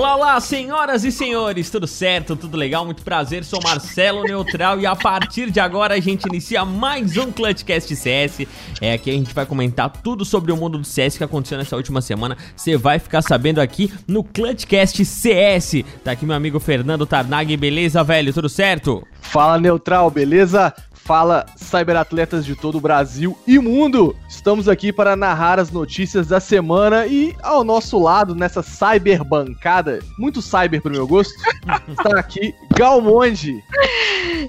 Olá, olá, senhoras e senhores, tudo certo? Tudo legal? Muito prazer, sou Marcelo Neutral e a partir de agora a gente inicia mais um Clutchcast CS. É, aqui a gente vai comentar tudo sobre o mundo do CS que aconteceu nessa última semana. Você vai ficar sabendo aqui no Clutchcast CS. Tá aqui meu amigo Fernando Tarnag, beleza, velho? Tudo certo? Fala, Neutral, beleza? Fala, cyberatletas de todo o Brasil e mundo! Estamos aqui para narrar as notícias da semana e ao nosso lado, nessa cyberbancada, muito cyber pro meu gosto, está aqui Galmonde.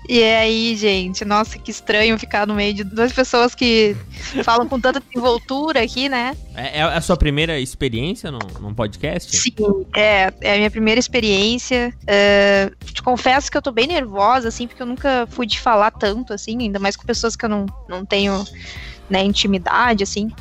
E aí, gente? Nossa, que estranho ficar no meio de duas pessoas que falam com tanta desenvoltura aqui, né? É, é a sua primeira experiência num, num podcast? Sim, é, é a minha primeira experiência. Uh, te confesso que eu tô bem nervosa, assim, porque eu nunca fui de falar tanto, assim, ainda mais com pessoas que eu não, não tenho né, intimidade, assim.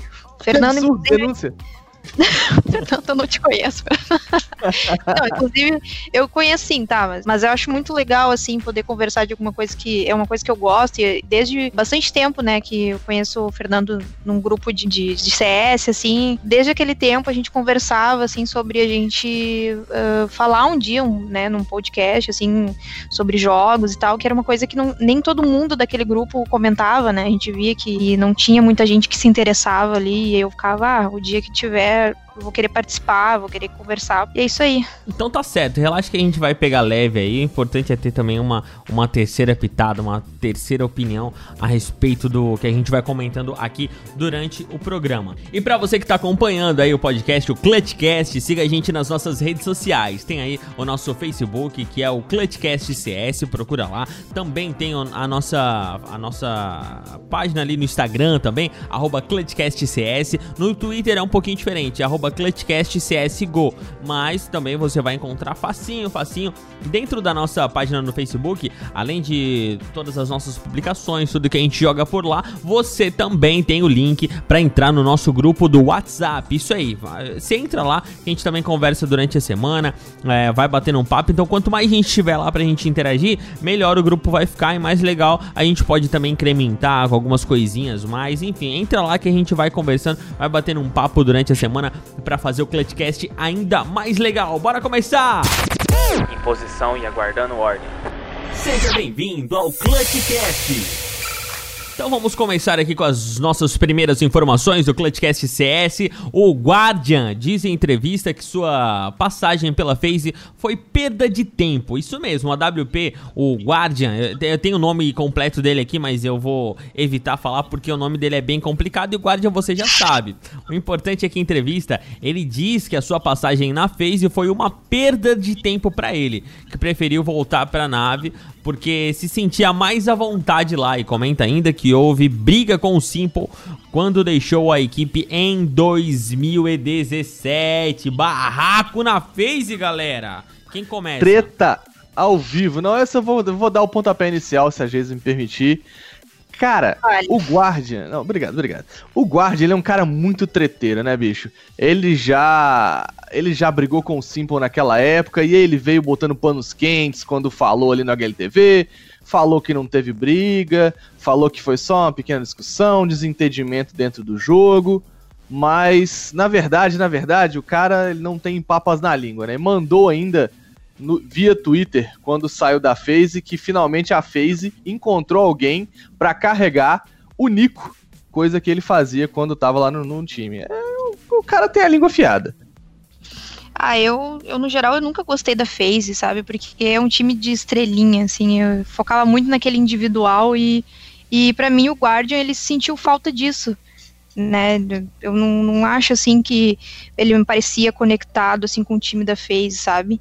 Fernando, inclusive... denúncia. Tanto eu não te conheço. não, inclusive, eu conheço sim, tá? Mas, mas eu acho muito legal, assim, poder conversar de alguma coisa que é uma coisa que eu gosto. E desde bastante tempo, né, que eu conheço o Fernando num grupo de, de, de CS, assim. Desde aquele tempo a gente conversava, assim, sobre a gente uh, falar um dia, um, né, num podcast, assim, sobre jogos e tal, que era uma coisa que não, nem todo mundo daquele grupo comentava, né? A gente via que não tinha muita gente que se interessava ali. E eu ficava, ah, o dia que tiver there vou querer participar, vou querer conversar. E é isso aí. Então tá certo, relaxa que a gente vai pegar leve aí. O importante é ter também uma, uma terceira pitada, uma terceira opinião a respeito do que a gente vai comentando aqui durante o programa. E para você que tá acompanhando aí o podcast, o Clutchcast, siga a gente nas nossas redes sociais. Tem aí o nosso Facebook, que é o Clutchcast CS, procura lá. Também tem a nossa, a nossa página ali no Instagram também, arroba ClutchcastCS. No Twitter é um pouquinho diferente, arroba ClutchCastCSGO. Mas também você vai encontrar facinho, facinho, dentro da nossa página no Facebook, além de todas as nossas publicações, tudo que a gente joga por lá, você também tem o link para entrar no nosso grupo do WhatsApp. Isso aí, você entra lá, a gente também conversa durante a semana, é, vai batendo um papo. Então, quanto mais gente tiver lá pra gente interagir, melhor o grupo vai ficar e mais legal a gente pode também incrementar com algumas coisinhas mais. Enfim, entra lá que a gente vai conversando, vai batendo um papo durante a semana para fazer o Clutchcast ainda mais legal. Bora começar! Em posição e aguardando ordem. Seja bem-vindo ao Clutchcast! Então vamos começar aqui com as nossas primeiras informações do Clutchcast CS. O Guardian diz em entrevista que sua passagem pela FaZe foi perda de tempo. Isso mesmo, a WP, o Guardian, eu tenho o nome completo dele aqui, mas eu vou evitar falar porque o nome dele é bem complicado e o Guardian você já sabe. O importante é que em entrevista ele diz que a sua passagem na FaZe foi uma perda de tempo para ele, que preferiu voltar para a nave porque se sentia mais à vontade lá e comenta ainda que houve briga com o Simple quando deixou a equipe em 2017. Barraco na face, galera. Quem começa? Treta ao vivo. Não, essa eu vou, eu vou dar o pontapé inicial, se a Jesus me permitir. Cara, Olha. o Guardian. Não, obrigado, obrigado. O Guardian, ele é um cara muito treteiro, né, bicho? Ele já. Ele já brigou com o Simple naquela época e ele veio botando panos quentes quando falou ali no HLTV. Falou que não teve briga, falou que foi só uma pequena discussão, desentendimento dentro do jogo. Mas, na verdade, na verdade, o cara ele não tem papas na língua, né? Mandou ainda no, via Twitter quando saiu da FaZe que finalmente a FaZe encontrou alguém para carregar o Nico, coisa que ele fazia quando tava lá no, no time. É, o, o, cara tem a língua afiada. Ah, eu, eu no geral eu nunca gostei da FaZe, sabe? Porque é um time de estrelinha, assim, eu focava muito naquele individual e e para mim o Guardian ele sentiu falta disso né? Eu não, não acho assim que ele me parecia conectado assim com o time da FaZe, sabe?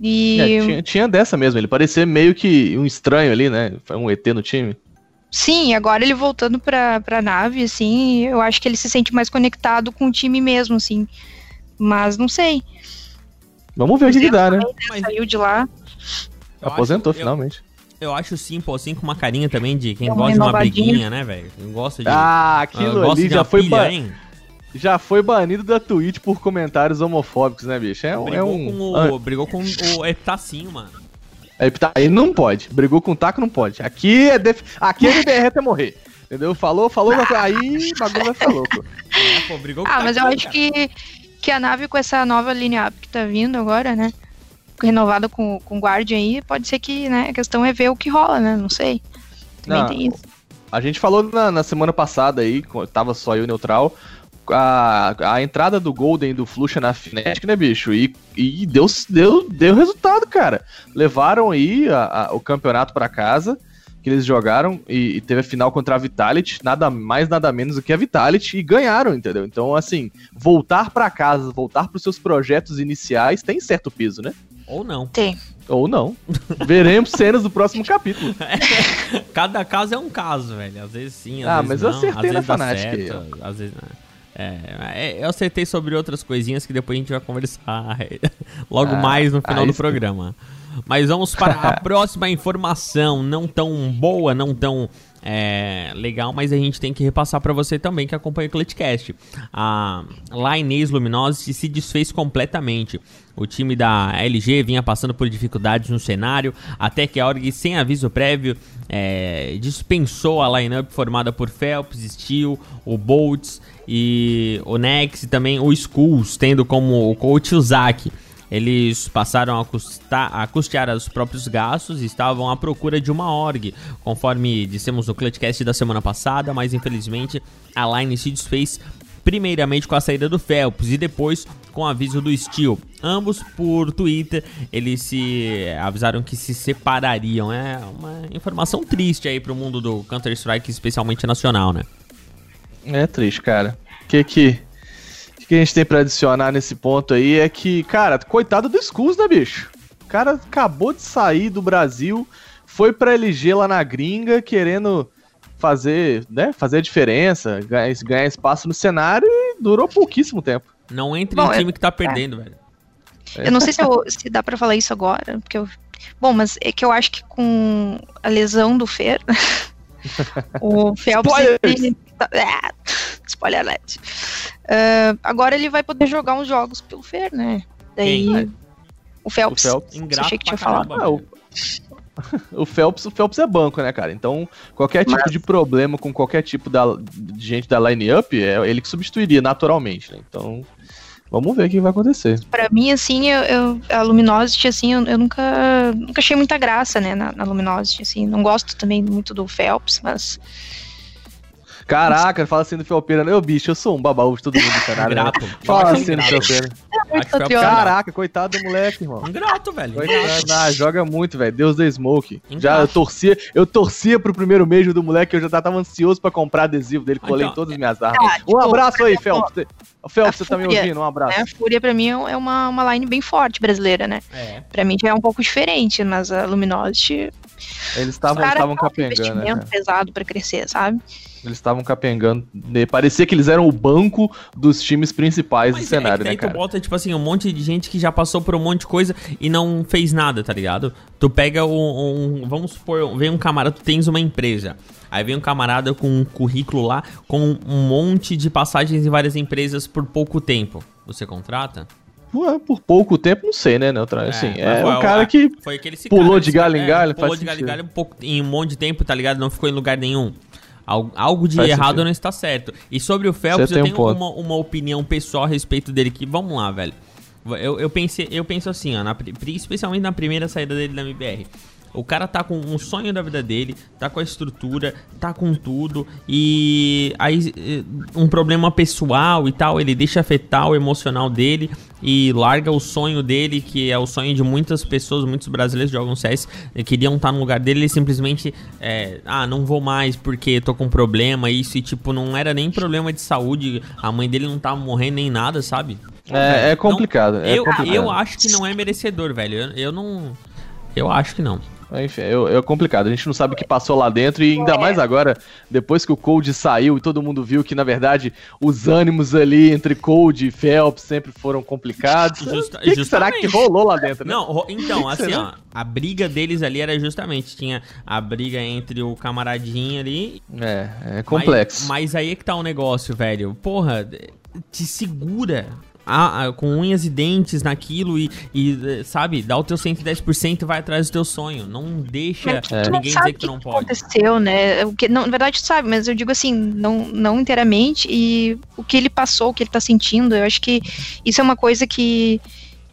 E... É, tinha, tinha, dessa mesmo, ele parecia meio que um estranho ali, né? Foi um ET no time. Sim, agora ele voltando pra, pra nave, assim, eu acho que ele se sente mais conectado com o time mesmo, assim. Mas não sei. Vamos ver o que, que dá, né? Mas... Saiu de lá. Aposentou acho, finalmente. Eu, eu acho Simple assim com uma carinha também de quem gosta de uma briguinha, né, velho? Quem gosta de. Ah, aquilo ali já foi. Pilha, hein? já foi banido da Twitch por comentários homofóbicos, né, bicho? É, brigou, é um... com o, brigou com o Eptacinho, mano. Aí, tá, aí não pode. Brigou com o taco, não pode. Aqui é, def... Aqui é MBR até morrer. Entendeu? Falou, falou, aí o bagulho vai ficar louco. É, pô, brigou com ah, mas eu acho que, que a nave com essa nova linha up que tá vindo agora, né? Renovada com, com Guardian aí, pode ser que, né? A questão é ver o que rola, né? Não sei. Também não, tem isso. A gente falou na, na semana passada aí, tava só eu neutral, a, a entrada do Golden do Fluxa na Fnatic, né, bicho? E, e deu, deu, deu resultado, cara. Levaram aí a, a, o campeonato para casa, que eles jogaram, e, e, teve a final contra a Vitality, nada mais, nada menos do que a Vitality, e ganharam, entendeu? Então, assim, voltar para casa, voltar para os seus projetos iniciais, tem certo peso, né? Ou não. Tem. Ou não. Veremos cenas do próximo capítulo. Cada caso é um caso, velho. Às vezes sim, às ah, vezes mas não. eu acertei na Fnatic aí, Às vezes não. É, é, eu acertei sobre outras coisinhas que depois a gente vai conversar logo ah, mais no final do programa. Mas vamos para a próxima informação, não tão boa, não tão é, legal, mas a gente tem que repassar para você também que acompanha o Clutchcast. A Inês Luminosity se desfez completamente. O time da LG vinha passando por dificuldades no cenário, até que a Org, sem aviso prévio, é, dispensou a lineup formada por Phelps, Steel, o Boltz e o Nex e também o Skulls, tendo como coach o Zaki. Eles passaram a, a custear os próprios gastos e estavam à procura de uma org, conforme dissemos no Clutchcast da semana passada, mas infelizmente a Line se desfez primeiramente com a saída do Phelps e depois com o aviso do Steel. Ambos por Twitter, eles se avisaram que se separariam. É uma informação triste aí pro mundo do Counter-Strike, especialmente nacional, né? É triste, cara. O que que, que a gente tem pra adicionar nesse ponto aí é que, cara, coitado do Skulls, né, bicho? O cara acabou de sair do Brasil, foi pra LG lá na gringa, querendo fazer, né, fazer a diferença, ganhar, ganhar espaço no cenário e durou pouquíssimo tempo. Não entre Bom, em time que tá perdendo, é. velho. Eu não sei se, eu, se dá para falar isso agora, porque eu... Bom, mas é que eu acho que com a lesão do Fer, o Phelps ele, é, spoiler alert. Uh, agora ele vai poder jogar uns jogos pelo Fer, né? Daí. Quem? O Phelps. O Phelps. Achei que tinha falado. Ah, o... o Phelps, o Phelps é banco, né, cara? Então, qualquer tipo Mas... de problema com qualquer tipo da, de gente da line-up, é ele que substituiria naturalmente, né? Então, Vamos ver o que vai acontecer. Para mim, assim, eu, eu, a Luminosity, assim, eu, eu, nunca, nunca achei muita graça, né, na, na Luminosity, assim. Não gosto também muito do Phelps, mas Caraca, fala assim do Felpeira, né? Ô, bicho, eu sou um babaú de todo mundo. Né? Grato. Né? Fala assim do Felpeira. Caraca, coitado do moleque, irmão. Um grato, velho. Coitado, ah, joga muito, velho. Deus da Smoke. Já eu torcia, eu torcia pro primeiro mês do moleque, eu já tava ansioso pra comprar adesivo dele, colei então, todas as minhas armas. Ah, um tipo, abraço aí, Phelps. Phelps, você tá me ouvindo? Um abraço. Né, a Fúria, pra mim, é uma, uma line bem forte brasileira, né? É. Pra mim já é um pouco diferente, mas a Luminosity. Eles estavam capengando. Né, um pesado pra crescer, sabe? Eles estavam capengando. Parecia que eles eram o banco dos times principais Mas do é cenário, é né, cara? tu bota, tipo assim, um monte de gente que já passou por um monte de coisa e não fez nada, tá ligado? Tu pega um, um vamos supor, vem um camarada, tu tens uma empresa. Aí vem um camarada com um currículo lá com um monte de passagens em várias empresas por pouco tempo. Você contrata? Por pouco tempo, não sei, né, Neutral? É, assim, é um cara que pulou cara, de galho em é, galho. Pulou de galho em galho um pouco, em um monte de tempo, tá ligado? Não ficou em lugar nenhum. Algo de Faz errado sentido. não está certo. E sobre o Phelps, eu tenho um uma, uma opinião pessoal a respeito dele que, vamos lá, velho. Eu, eu, pensei, eu penso assim, ó, na, especialmente na primeira saída dele da MBR. O cara tá com um sonho da vida dele, tá com a estrutura, tá com tudo, e aí eh, um problema pessoal e tal, ele deixa afetar o emocional dele e larga o sonho dele, que é o sonho de muitas pessoas, muitos brasileiros jogam CS, eh, queriam estar tá no lugar dele, ele simplesmente, é, ah, não vou mais porque tô com problema, isso, e tipo, não era nem problema de saúde, a mãe dele não tava morrendo nem nada, sabe? É, é complicado. Não, é eu, complicado. eu acho que não é merecedor, velho. Eu, eu não. Eu acho que não. Enfim, é, é, complicado. A gente não sabe o que passou lá dentro e ainda mais agora, depois que o Cold saiu e todo mundo viu que, na verdade, os ânimos ali entre Cold e Phelps sempre foram complicados. Justa, o que, que será que rolou lá dentro? Né? Não, então, assim, ó, a briga deles ali era justamente, tinha a briga entre o camaradinho ali. É, é complexo. Mas, mas aí é que tá o negócio, velho. Porra, te segura a, a, com unhas e dentes naquilo e, e, sabe, dá o teu 110% e vai atrás do teu sonho. Não deixa é. ninguém dizer que tu não pode. aconteceu, né? O que, não, na verdade, tu sabe, mas eu digo assim, não, não inteiramente. E o que ele passou, o que ele tá sentindo, eu acho que isso é uma coisa que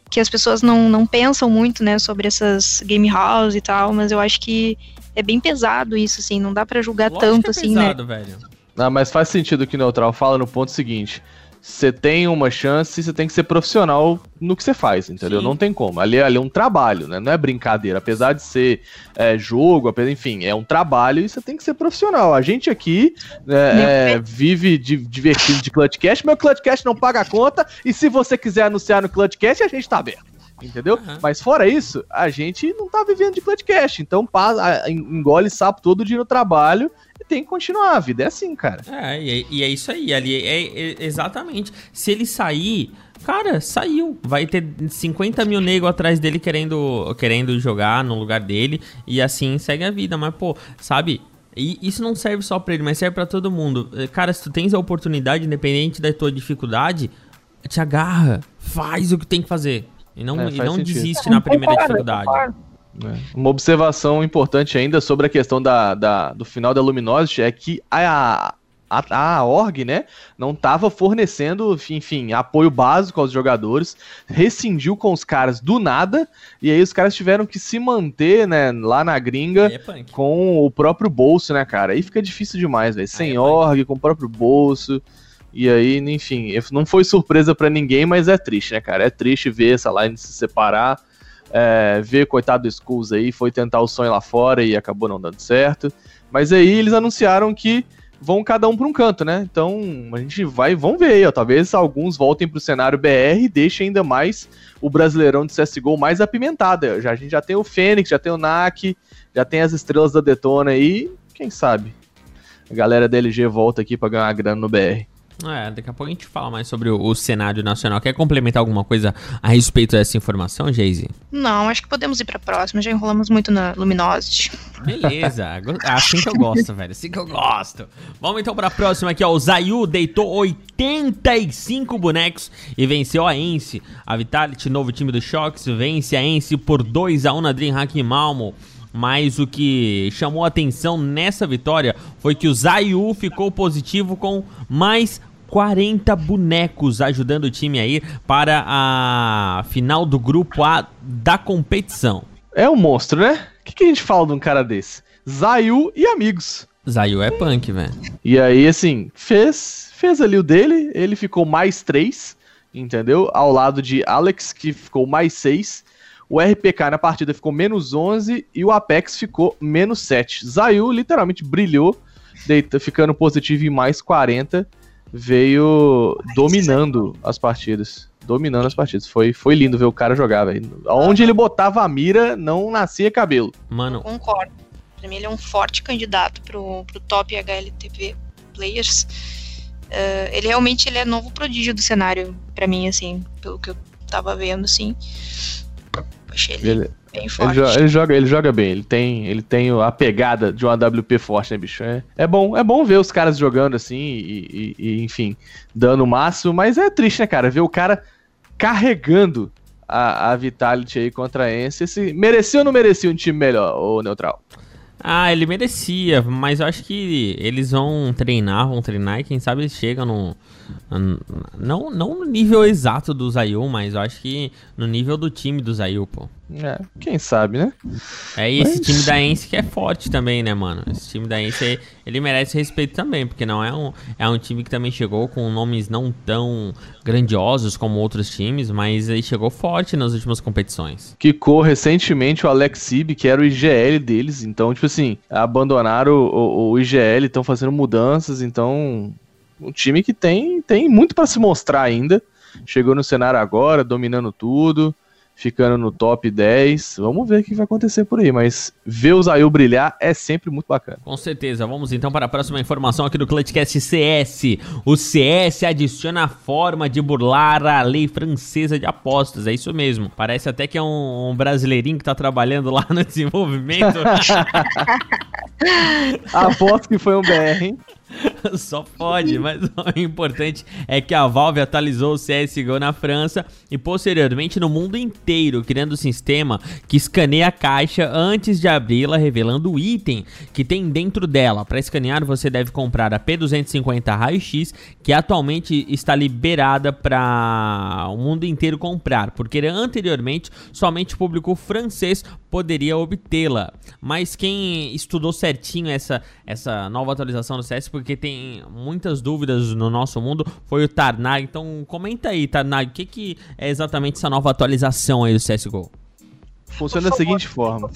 que as pessoas não, não pensam muito, né, sobre essas game house e tal, mas eu acho que é bem pesado isso, assim, não dá para julgar Lógico tanto, é assim, né? pesado? Velho. Não, mas faz sentido que o Neutral fala no ponto seguinte você tem uma chance, você tem que ser profissional no que você faz, entendeu? Sim. Não tem como. Ali, ali é um trabalho, né? Não é brincadeira. Apesar de ser é, jogo, apesar, enfim, é um trabalho e você tem que ser profissional. A gente aqui né, é, vive de, divertido de Clutchcast, meu Clutchcast não paga a conta e se você quiser anunciar no Clutchcast, a gente tá aberto. Entendeu? Uhum. Mas fora isso, a gente não tá vivendo de Clutchcast. Então passa, engole sapo todo dia no trabalho tem que continuar. A vida é assim, cara. É, e é, e é isso aí. Ali é, é, exatamente. Se ele sair. Cara, saiu. Vai ter 50 mil negros atrás dele querendo, querendo jogar no lugar dele. E assim segue a vida. Mas, pô, sabe? E isso não serve só pra ele, mas serve para todo mundo. Cara, se tu tens a oportunidade, independente da tua dificuldade, te agarra. Faz o que tem que fazer. E não, é, e não desiste na primeira dificuldade. É. Uma observação importante ainda sobre a questão da, da, do final da Luminosity é que a, a, a org, né, não estava fornecendo, enfim, apoio básico aos jogadores, rescindiu com os caras do nada, e aí os caras tiveram que se manter, né, lá na gringa é com o próprio bolso, né, cara? Aí fica difícil demais, velho. Sem é org, com o próprio bolso. E aí, enfim, não foi surpresa para ninguém, mas é triste, né, cara? É triste ver essa line se separar é, ver, coitado do Skulls aí, foi tentar o sonho lá fora e acabou não dando certo. Mas aí eles anunciaram que vão cada um para um canto, né? Então a gente vai, vamos ver aí, ó. Talvez alguns voltem para o cenário BR e deixem ainda mais o Brasileirão de CSGO mais apimentado. Já, a gente já tem o Fênix, já tem o NAC, já tem as estrelas da Detona aí. Quem sabe? A galera da LG volta aqui para ganhar grana no BR. É, daqui a pouco a gente fala mais sobre o, o cenário nacional. Quer complementar alguma coisa a respeito dessa informação, Jayce? Não, acho que podemos ir pra próxima. Já enrolamos muito na Luminosity. Beleza, é assim que eu gosto, velho. Assim que eu gosto. Vamos então pra próxima aqui, ó. O Zayu deitou 85 bonecos e venceu a Ence. A Vitality, novo time do Shox, vence a Ence por 2x1 na DreamHack Malmo. Mas o que chamou atenção nessa vitória foi que o Zayu ficou positivo com mais 40 bonecos, ajudando o time a ir para a final do grupo A da competição. É um monstro, né? O que, que, a gente fala de um cara desse? Zayu e amigos. Zayu é punk, velho. E aí, assim, fez, fez ali o dele, ele ficou mais 3, entendeu? Ao lado de Alex, que ficou mais 6. O RPK na partida ficou menos 11 e o Apex ficou menos 7. Zayu literalmente brilhou, deita, ficando positivo em mais 40. Veio dominando as partidas. Dominando as partidas. Foi, foi lindo ver o cara jogar, velho. Onde ele botava a mira, não nascia cabelo. Mano. Eu concordo. Pra mim, ele é um forte candidato pro, pro top HLTV Players. Uh, ele realmente ele é novo prodígio do cenário, para mim, assim, pelo que eu tava vendo, assim. Achei ele, ele bem forte. Ele joga, ele joga, ele, joga, bem, ele tem, ele tem a pegada de um AWP forte, né, bicho? É, é, bom, é bom ver os caras jogando assim e, e, e, enfim, dando o máximo, mas é triste, né, cara? Ver o cara carregando a, a Vitality aí contra a Ence. Se merecia ou não merecia um time melhor, ou neutral? Ah, ele merecia, mas eu acho que eles vão treinar, vão treinar e quem sabe eles chegam no, não, não no nível exato do Zayu, mas eu acho que no nível do time do Zayu, pô. É, quem sabe, né? É, e esse time da Ence que é forte também, né, mano? Esse time da Ence, ele merece respeito também, porque não é um, é um time que também chegou com nomes não tão grandiosos como outros times, mas ele chegou forte nas últimas competições. Quicou recentemente o Alex Sib, que era o IGL deles, então, tipo assim, abandonaram o, o, o IGL, estão fazendo mudanças, então um time que tem, tem muito para se mostrar ainda. Chegou no cenário agora, dominando tudo, ficando no top 10. Vamos ver o que vai acontecer por aí, mas ver o Zayu brilhar é sempre muito bacana. Com certeza. Vamos então para a próxima informação aqui do Clutchcast CS. O CS adiciona a forma de burlar a lei francesa de apostas. É isso mesmo. Parece até que é um, um brasileirinho que está trabalhando lá no desenvolvimento. Aposto que foi um BR, hein? Só pode, mas o importante é que a Valve atualizou o CSGO na França e posteriormente no mundo inteiro, criando um sistema que escaneia a caixa antes de abri-la, revelando o item que tem dentro dela. Para escanear, você deve comprar a P250 Raio-X, que atualmente está liberada para o mundo inteiro comprar, porque anteriormente somente o público francês poderia obtê-la. Mas quem estudou certinho essa, essa nova atualização do CS, porque tem muitas dúvidas no nosso mundo, foi o Tarnag. Então comenta aí, Tarnag, o que, que é exatamente essa nova atualização aí do CSGO? Funciona da seguinte forma.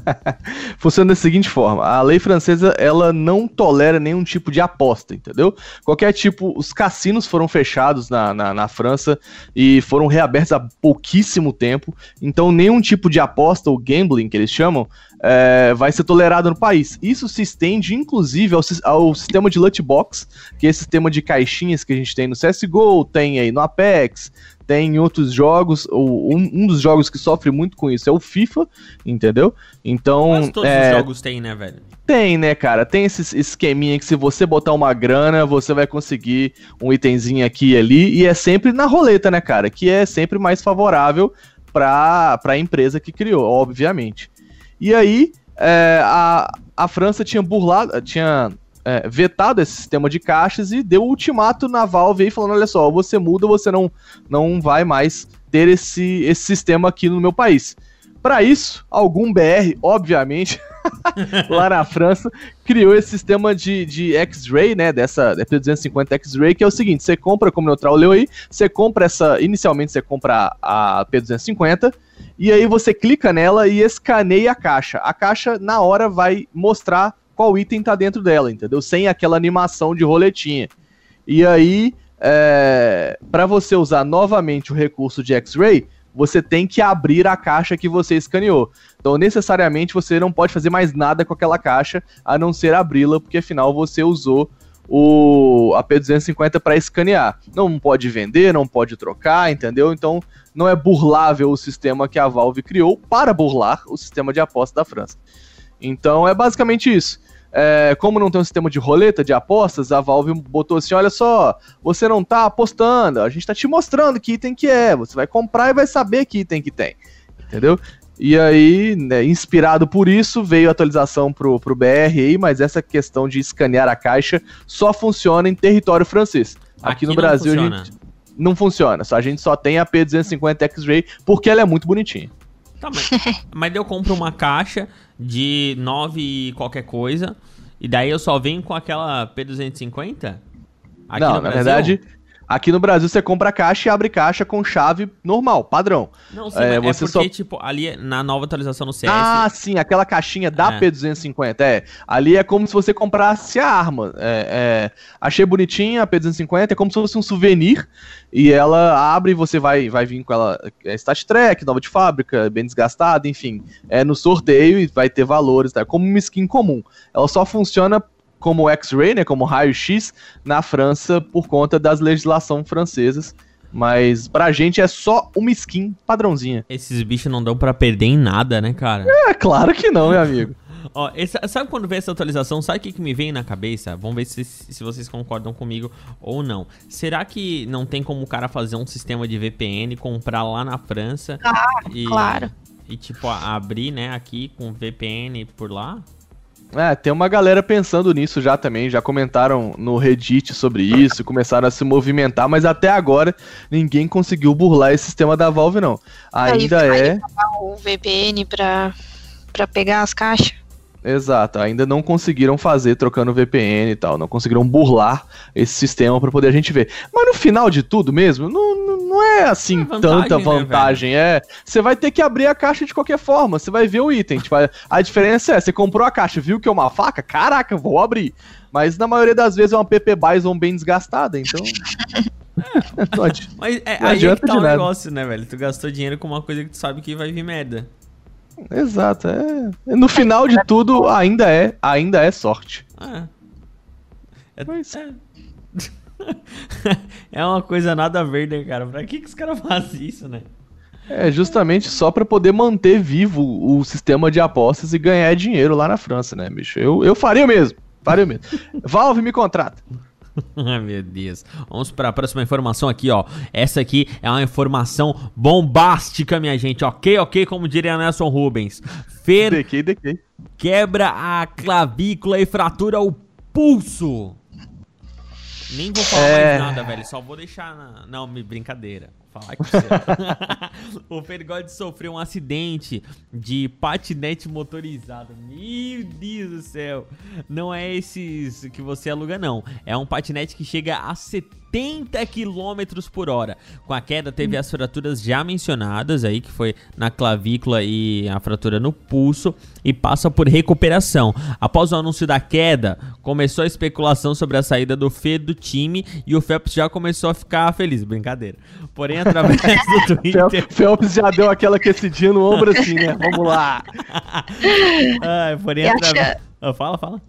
Funciona da seguinte forma. A lei francesa, ela não tolera nenhum tipo de aposta, entendeu? Qualquer tipo, os cassinos foram fechados na, na, na França e foram reabertos há pouquíssimo tempo. Então, nenhum tipo de aposta, ou gambling, que eles chamam, é, vai ser tolerado no país. Isso se estende, inclusive, ao, ao sistema de loot box, que é esse sistema de caixinhas que a gente tem no CSGO, tem aí no Apex, tem em outros jogos, um, um dos jogos que sofre muito com isso é o FIFA, entendeu? Então. Mas todos é, os jogos têm, né, velho? Tem, né, cara? Tem esse esqueminha que se você botar uma grana, você vai conseguir um itemzinho aqui e ali, e é sempre na roleta, né, cara? Que é sempre mais favorável para a empresa que criou, obviamente. E aí, é, a, a França tinha burlado, tinha é, vetado esse sistema de caixas e deu o ultimato na Valve aí falando, olha só, você muda você não, não vai mais ter esse, esse sistema aqui no meu país. Para isso, algum BR, obviamente, lá na França, criou esse sistema de, de X-Ray, né, dessa P250 X-Ray, que é o seguinte, você compra, como o Neutral leu aí, você compra essa, inicialmente você compra a P250, e aí você clica nela e escaneia a caixa. A caixa, na hora, vai mostrar qual item tá dentro dela, entendeu? Sem aquela animação de roletinha. E aí, é, para você usar novamente o recurso de X-Ray, você tem que abrir a caixa que você escaneou. Então, necessariamente, você não pode fazer mais nada com aquela caixa a não ser abri-la, porque afinal você usou o a P250 para escanear. Não pode vender, não pode trocar, entendeu? Então, não é burlável o sistema que a Valve criou para burlar o sistema de aposta da França. Então, é basicamente isso. É, como não tem um sistema de roleta de apostas, a Valve botou assim: olha só, você não tá apostando, a gente tá te mostrando que item que é, você vai comprar e vai saber que item que tem. Entendeu? E aí, né, inspirado por isso, veio a atualização pro, pro BR aí, mas essa questão de escanear a caixa só funciona em território francês. Aqui, Aqui no Brasil funciona. a gente não funciona. A gente só tem a P250 X-Ray porque ela é muito bonitinha. Tá, mas, mas eu compro uma caixa de 9 qualquer coisa, e daí eu só venho com aquela P250? Aqui não, na Brasil? verdade, Aqui no Brasil você compra caixa e abre caixa com chave normal, padrão. Não, sim, é, é você é porque, só... tipo, ali na nova atualização no CS... Ah, sim, aquela caixinha da é. P250, é. Ali é como se você comprasse a arma. É, é, achei bonitinha a P250, é como se fosse um souvenir, e ela abre e você vai, vai vir com ela, é Stat Track, nova de fábrica, bem desgastada, enfim. É no sorteio e vai ter valores, tá? Como uma skin comum. Ela só funciona como X-ray, né, como raio-x, na França por conta das legislações francesas. Mas pra gente é só uma skin padrãozinha. Esses bichos não dão para perder em nada, né, cara? É, claro que não, meu amigo. Ó, esse, sabe quando vem essa atualização? Sabe o que, que me vem na cabeça? Vamos ver se, se vocês concordam comigo ou não. Será que não tem como o cara fazer um sistema de VPN, comprar lá na França? Ah, e, claro. E, tipo, abrir, né, aqui com VPN por lá? É, tem uma galera pensando nisso já também, já comentaram no Reddit sobre isso, começaram a se movimentar, mas até agora ninguém conseguiu burlar esse sistema da Valve, não. Ainda aí, é. O VPN pra, pra pegar as caixas. Exato, ainda não conseguiram fazer trocando VPN e tal, não conseguiram burlar esse sistema para poder a gente ver. Mas no final de tudo mesmo, não, não é assim é vantagem, tanta né, vantagem, né, é. Você vai ter que abrir a caixa de qualquer forma, você vai ver o item. Tipo, a diferença é, você comprou a caixa, viu que é uma faca? Caraca, vou abrir. Mas na maioria das vezes é uma PP Bison bem desgastada, então. É. Mas é, não aí é que tá o negócio, né, velho? Tu gastou dinheiro com uma coisa que tu sabe que vai vir merda. Exato, é. No final de tudo, ainda é, ainda é sorte. É. É, é. é uma coisa nada a ver, né, cara? Pra que, que os caras fazem isso, né? É justamente só para poder manter vivo o sistema de apostas e ganhar dinheiro lá na França, né, bicho? Eu, eu faria mesmo. Pariu mesmo. Valve me contrata. Ai, meu Deus. Vamos para a próxima informação aqui, ó. Essa aqui é uma informação bombástica, minha gente. Ok, ok, como diria Nelson Rubens. Fer Dequei, dequei. quebra a clavícula e fratura o pulso. Nem vou falar É. mais nada, velho. Só vou deixar na. Não, me brincadeira. Vou Falar com você. o Fergode sofreu um acidente de patinete motorizado. Meu Deus do céu. Não é esses que você aluga, não. É um patinete que chega a 70 km por hora. Com a queda, teve as fraturas já mencionadas aí, que foi na clavícula e a fratura no pulso, e passa por recuperação. Após o anúncio da queda, começou a especulação sobre a saída do Fê do time e o Phelps já começou a ficar feliz. Brincadeira. Porém, através do Twitter. Phelps já deu aquela aquecidinha no ombro assim, né? Vamos lá. Ai, porém, através. Ah, fala, fala.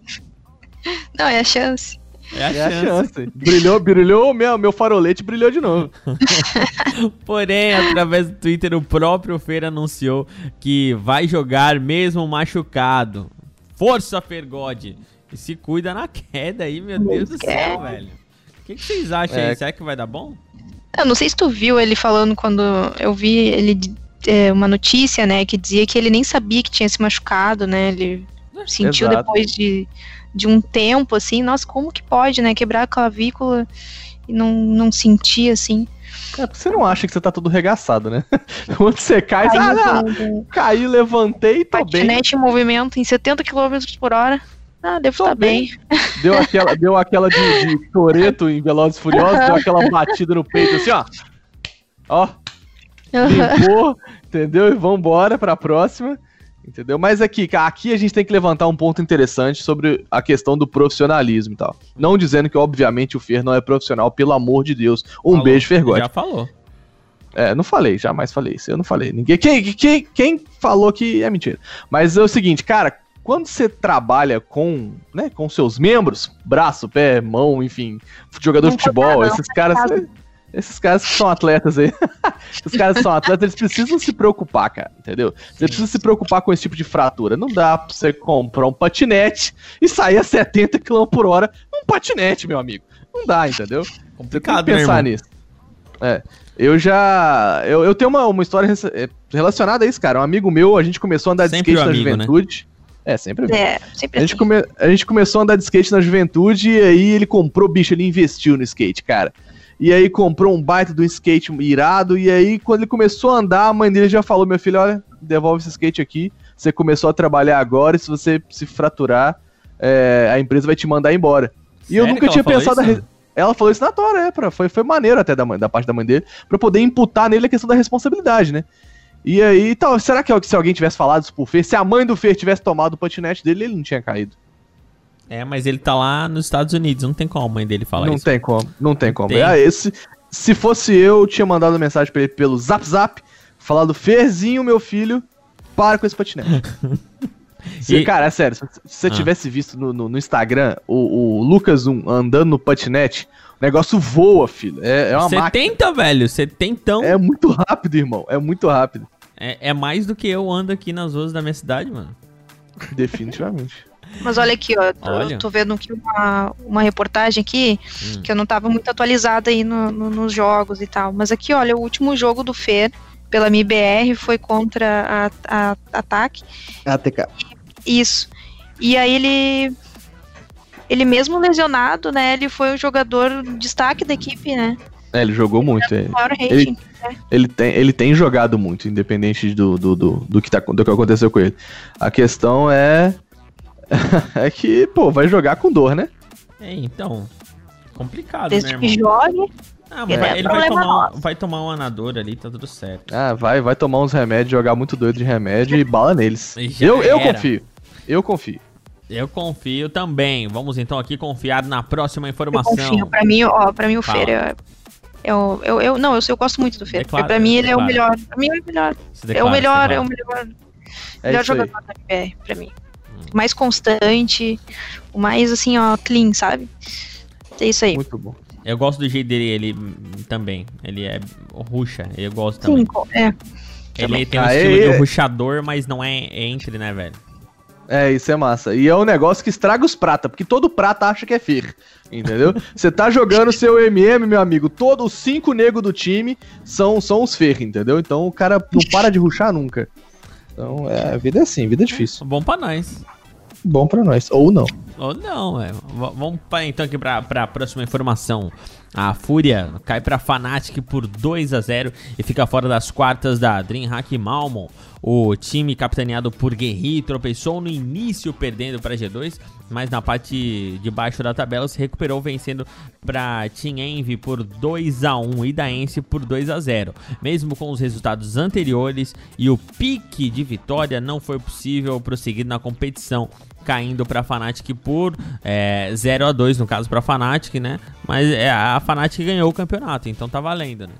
Não, é a chance. É a É a chance. chance. Brilhou, brilhou, meu, meu farolete brilhou de novo. Porém, através do Twitter, o próprio Feira anunciou que vai jogar mesmo machucado. Força, Fergode! E se cuida na queda aí, meu Deus do céu, velho. O que, que vocês acham É. aí? Será que vai dar bom? Eu não sei se tu viu ele falando quando eu vi ele é, uma notícia, né, que dizia que ele nem sabia que tinha se machucado, né? Ele sentiu Exato. depois de, de um tempo, assim, nossa, como que pode, né? Quebrar a clavícula e não, não sentir assim. Cara, você não acha que você tá todo regaçado, né? Quando você cai, você, Caiu ah, caí, levantei, tô bem. patinete em movimento em 70 km por hora. Ah, devo Tô estar bem. bem. Deu aquela, deu aquela de, de Toreto em Velozes e Furiosos, deu aquela batida no peito assim, ó. Ó, limpou, entendeu? E vambora pra próxima. Entendeu? Mas aqui, aqui a gente tem que levantar um ponto interessante sobre a questão do profissionalismo e tal. Não dizendo que, obviamente, o Fer não é profissional, pelo amor de Deus. Um Falou. beijo, Fergote. Já falou. É, não falei, jamais falei isso. Eu não falei. Ninguém. Quem, quem, quem falou que é mentira? Mas é o seguinte, cara, quando você trabalha com, né, com seus membros, braço, pé, mão, enfim, jogador Não de futebol, não, esses caras. casa. Esses caras que são atletas aí. Esses caras que são atletas, eles precisam se preocupar, cara. Entendeu? Você precisa se preocupar com esse tipo de fratura. Não dá pra você comprar um patinete e sair a 70 km por hora num patinete, meu amigo. Não dá, entendeu? Você tem que Complicado, né, pensar irmão? nisso. É. Eu já. Eu, eu tenho uma, uma história é, relacionada a isso, cara. Um amigo meu, a gente começou a andar de Sempre skate o na amigo, né? juventude. É, sempre amigo. É, sempre A gente, come- a gente começou a andar de skate na juventude e aí ele comprou, bicho, ele investiu no skate, cara. E aí comprou um baita do skate irado. E aí, quando ele começou a andar, a mãe dele já falou: Meu filho, olha, devolve esse skate aqui. Você começou a trabalhar agora, e se você se fraturar, é, a empresa vai te mandar embora. E eu nunca tinha pensado. isso? Ela falou isso na tora, é, pra, foi, foi maneiro até da, da parte da mãe dele, pra poder imputar nele a questão da responsabilidade, né? E aí, tal, será que se alguém tivesse falado isso pro Fer, se a mãe do Fer tivesse tomado o patinete dele, ele não tinha caído? É, mas ele tá lá nos Estados Unidos, não tem como a mãe dele falar não isso. tem como, não tem como. Tem. Ah, esse, se fosse eu, eu tinha mandado mensagem pra ele pelo Zap Zap, falado, Ferzinho, meu filho, para com esse patinete. Se- E- Cara, é sério, se você Ah. tivesse visto no, no- no Instagram o, o Lucas 1 andando no patinete, o negócio voa, filho. É, é uma máquina. 70, velho, 70 É muito rápido, irmão. É muito rápido. é, é mais do que eu ando aqui nas ruas da minha cidade, mano. Definitivamente. Mas olha aqui, ó, tô, Olha. tô vendo aqui uma, uma reportagem aqui, Hum. que eu não tava muito atualizada aí no- no- nos jogos e tal. Mas aqui, olha, o último jogo do Fer pela MIBR foi contra a, a Ataque. ATK. Isso. E aí ele. Ele mesmo lesionado, né? Ele foi o jogador destaque da equipe, né? É, ele jogou muito. é. Maior rating. Ele tem, ele tem jogado muito, independente do, do, do, do que tá, do que aconteceu com ele. A questão é. é que, pô, vai jogar com dor, né? É, então. Complicado, né, Desde irmão? que jogue. Ah, mas é ele vai tomar, um, nosso. vai tomar um anador ali, tá tudo certo. Ah, vai, vai tomar uns remédios, jogar muito doido de remédio e bala neles. Já Eu, eu era. confio. Eu confio. Eu confio também. Vamos então aqui confiar na próxima Eu informação. confio. Pra mim, ó, pra mim o Fala. Fer é. é o- eu, eu, não, eu, eu gosto muito do Fer. Declara, porque pra mim ele é o melhor. Pra mim é o melhor. É declara, o melhor, é o melhor, É melhor jogador da MBR, pra mim. O mais constante, o mais assim, ó, clean, sabe? É isso aí. Muito bom. Eu gosto do jeito dele, ele também. Ele é ruxa, eu gosto também. Sim, é. Ele tem um Ah, estilo é- de ruxador, mas não é entre, né, velho? É, isso é massa. E é um negócio que estraga os prata, porque todo prata acha que é Fer. Entendeu? Você tá jogando seu MM, meu amigo, todos os cinco negros do time são, são os Fer, entendeu? Então o cara não para de ruxar nunca. Então, é, a vida é assim, vida é difícil. Bom pra nós. Bom pra nós. Ou não. Ou não, é. Vamos pra, então aqui pra, pra próxima informação. A Fúria cai pra Fnatic por 2 a 0 e fica fora das quartas da DreamHack Malmon. O time capitaneado por Guerri tropeçou no início perdendo para G2, mas na parte de baixo da tabela se recuperou vencendo para Team Envy por 2 a 1 e Daense por 2 a 0. Mesmo com os resultados anteriores e o pique de vitória, não foi possível prosseguir na competição caindo para a Fnatic por é, 0 a 2 no caso para a Fnatic, né? Mas é, a Fnatic ganhou o campeonato, então tá valendo, né?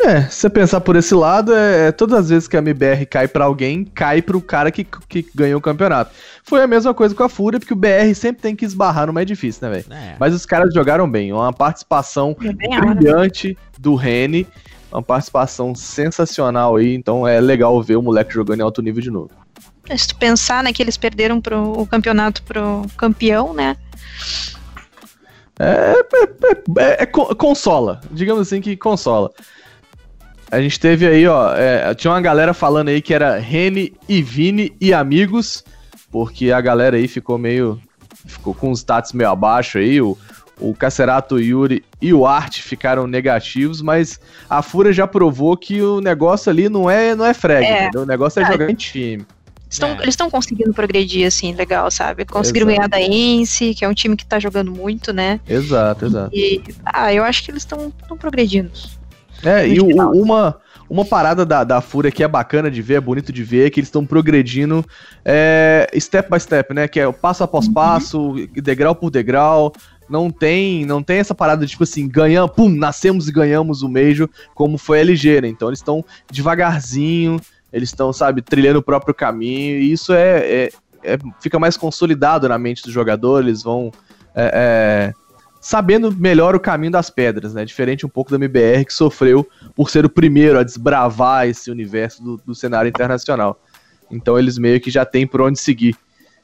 É, se você pensar por esse lado, é, é, todas as vezes que a MBR cai para alguém, cai pro cara que, que ganhou o campeonato. Foi a mesma coisa com a Fúria, porque o BR sempre tem que esbarrar no mais difícil, né, velho? É. Mas os caras jogaram bem. Uma participação brilhante do Rene, uma participação sensacional aí, então é legal ver o moleque jogando em alto nível de novo. Se tu pensar, né, que eles perderam pro, o campeonato pro campeão, né? É, é, é, é, consola, digamos assim que consola. A gente teve aí, ó, tinha uma galera falando aí que era Rene e Vini e amigos, porque a galera aí ficou meio, ficou com os status meio abaixo aí, o, o Cacerato, o Yuri e o Art ficaram negativos, mas a Fúria já provou que o negócio ali não é, não é frag, é. o negócio é, é jogar em time. Estão, é. Eles estão conseguindo progredir, assim, legal, sabe? Conseguiram exato. ganhar da Ence, que é um time que tá jogando muito, né? Exato, exato. E, ah, eu acho que eles estão progredindo. É, e o, uma, uma parada da, da Fúria que é bacana de ver, é bonito de ver, é que eles estão progredindo é, step by step, né? Que é passo após uhum. passo, degrau por degrau. Não tem, não tem essa parada de tipo assim, ganhamos, pum, nascemos e ganhamos o Major, como foi a LG, né? Então eles estão devagarzinho, eles estão, sabe, trilhando o próprio caminho, e isso é, é, é, fica mais consolidado na mente do jogador, eles vão é, é, sabendo melhor o caminho das pedras, né? Diferente um pouco da MBR, que sofreu por ser o primeiro a desbravar esse universo do, do cenário internacional. Então eles meio que já têm por onde seguir.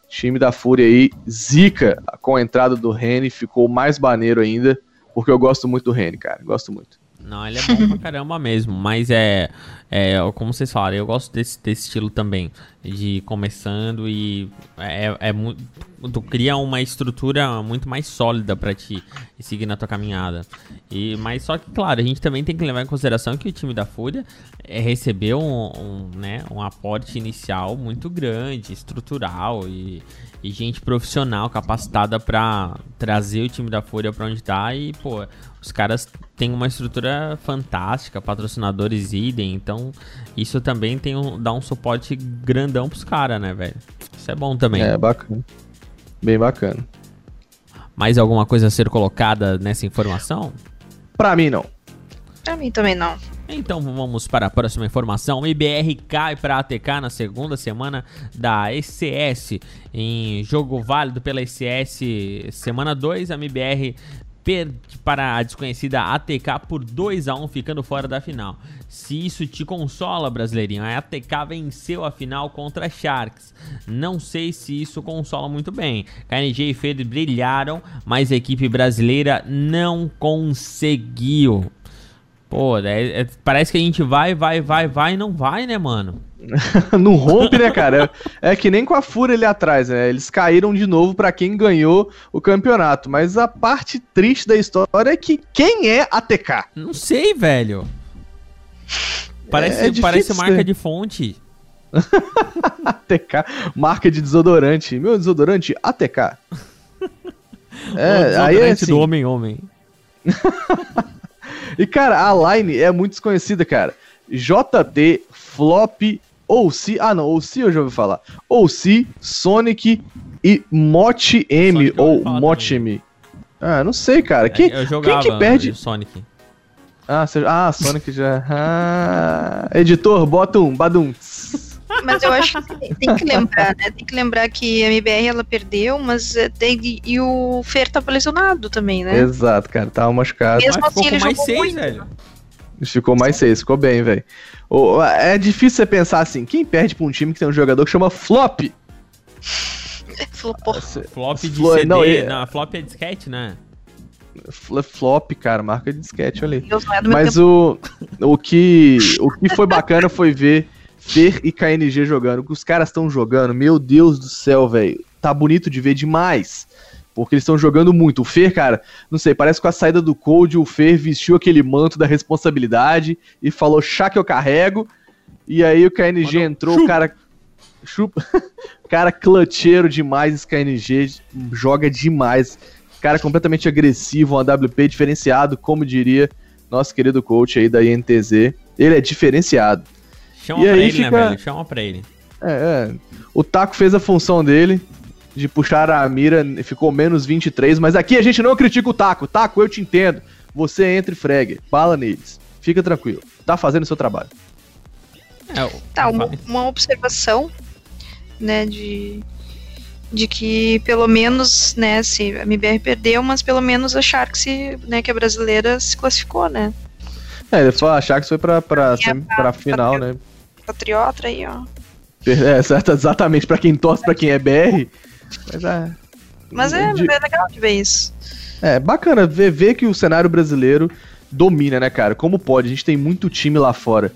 Time da Fúria aí, zica com a entrada do Rene, ficou mais baneiro ainda, porque eu gosto muito do Rene, cara, gosto muito. Não, ele é bom pra caramba mesmo, mas é, é como vocês falaram, eu gosto desse, desse estilo também, de começando e é, é tu cria uma estrutura muito mais sólida para ti seguir na tua caminhada. E, mas só que, claro, a gente também tem que levar em consideração que o time da Fúria é, recebeu um, um, né, um aporte inicial muito grande, estrutural e, e gente profissional capacitada para trazer o time da Fúria para onde tá e, pô, os caras têm uma estrutura fantástica, patrocinadores idem, então isso também tem um, dá um suporte grandão pros caras, né, velho? Isso é bom também. É, bacana. Bem bacana. Mais alguma coisa a ser colocada nessa informação? Pra mim, não. Pra mim também não. Então vamos para a próxima informação. O IBR cai para a ATK na segunda semana da ECS. Em jogo válido pela ECS semana 2, a MBR perde para a desconhecida ATK por 2 a 1 ficando fora da final. Se isso te consola, brasileirinho, a ATK venceu a final contra a Sharks. Não sei se isso consola muito bem. KNG e Fede brilharam, mas a equipe brasileira não conseguiu. Pô, é, é, parece que a gente vai, vai, vai, vai e não vai, né, mano? não rompe, né, cara? É, é, que nem com a Fúria ali atrás, né? Eles caíram de novo para quem ganhou o campeonato. Mas a parte triste da história é que quem é a TK? Não sei, velho. Parece, é, é parece marca de fonte. ATK, marca de desodorante. Meu desodorante, ATK. é, aí é assim... do homem-homem. E, cara, a line é muito desconhecida, cara. JT, Flop, OC. Ah, não, OC eu já ouvi falar. OC, Sonic e Mote M ou Mote M. Ah, não sei, cara. Quem, quem que perde? Sonic. Ah, você... ah, Sonic já. Ah, editor, bota um, badum. Mas eu acho que tem que lembrar, né? Tem que lembrar que a MBR ela perdeu, mas eh, tem, e o Fer tava lesionado também, né? Exato, cara, tava machucado. Mesmo mas assim, ele mais jogou seis, muito. velho. Ficou mais seis, ficou bem, velho. É difícil você pensar assim, quem perde pra um time que tem um jogador que chama Flop? Flopou. Flop de Flo- CD. não, é- Não, flop é disquete, né? Fl- Flop, cara, marca de disquete, olha aí. É Mas o, o, que, o que foi bacana foi ver Fer e KNG jogando. O que os caras estão jogando, meu Deus do céu, velho. Tá bonito de ver demais. Porque eles estão jogando muito. O Fer, cara, não sei, parece que com a saída do Cold, o Fer vestiu aquele manto da responsabilidade e falou, chá que eu carrego. E aí o KNG Mandou entrou, chupa. o cara. Chupa. cara clutcheiro demais, esse KNG joga demais. Cara completamente agressivo, um AWP diferenciado, como diria nosso querido coach aí da INTZ. Ele é diferenciado. Chama E pra aí ele, fica- né, velho? Chama pra ele. É, é. O Taco fez a função dele de puxar a mira, ficou menos 23, mas aqui a gente não critica o Taco. Taco, eu te entendo. Você entra e fregue, bala neles. Fica tranquilo. Tá fazendo o seu trabalho. É, o- Tá, uma, uma observação, né, de, de que pelo menos, né, se a MBR perdeu, mas pelo menos a Sharks, né, que é brasileira, se classificou, né? É, ele foi achar que foi pra, pra, É, sem- pra- pra final, né? Patriota aí, ó. É, certo, exatamente pra quem torce pra quem é BR. Mas é. Mas é, de- é legal de ver isso. É bacana ver, ver que o cenário brasileiro domina, né, cara? Como pode? A gente tem muito time lá fora.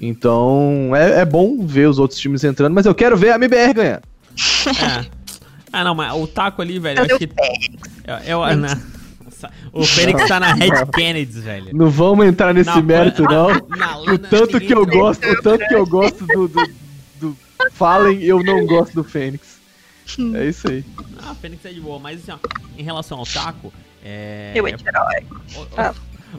Então é, é bom ver os outros times entrando, mas eu quero ver a MBR ganhar. É. Ah, não, mas o taco ali, velho, eu acho que. Eu, eu, na- o Fênix tá na Red Kennedy, velho. Não vamos entrar nesse Na- mérito, não. Na O tanto que eu gosto, o tanto que eu gosto do, do, do Fallen, eu não gosto do Fênix. É isso aí. Ah, Fênix é de boa, mas assim, ó, em relação ao taco, é. Eu anti-herói. O, o- Ah.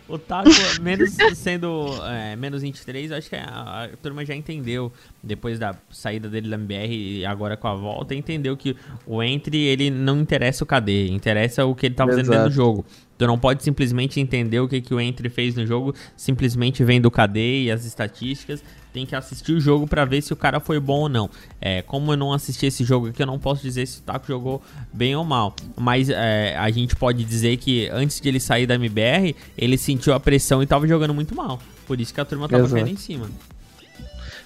o taco, menos sendo é, menos 23, eu acho que a, a turma já entendeu, depois da saída dele da MBR e agora com a volta, entendeu que o entry, ele não interessa o KD, interessa o que ele tá fazendo dentro do Exato. jogo. Tu não pode simplesmente entender o que, que o entry fez no jogo, simplesmente vendo o KD e as estatísticas, tem que assistir o jogo pra ver se o cara foi bom ou não. É, como eu não assisti esse jogo aqui, eu não posso dizer se o Taco jogou bem ou mal. Mas é, a gente pode dizer que antes de ele sair da MBR, ele sentiu a pressão e tava jogando muito mal. Por isso que a turma tava Exato. caindo em cima.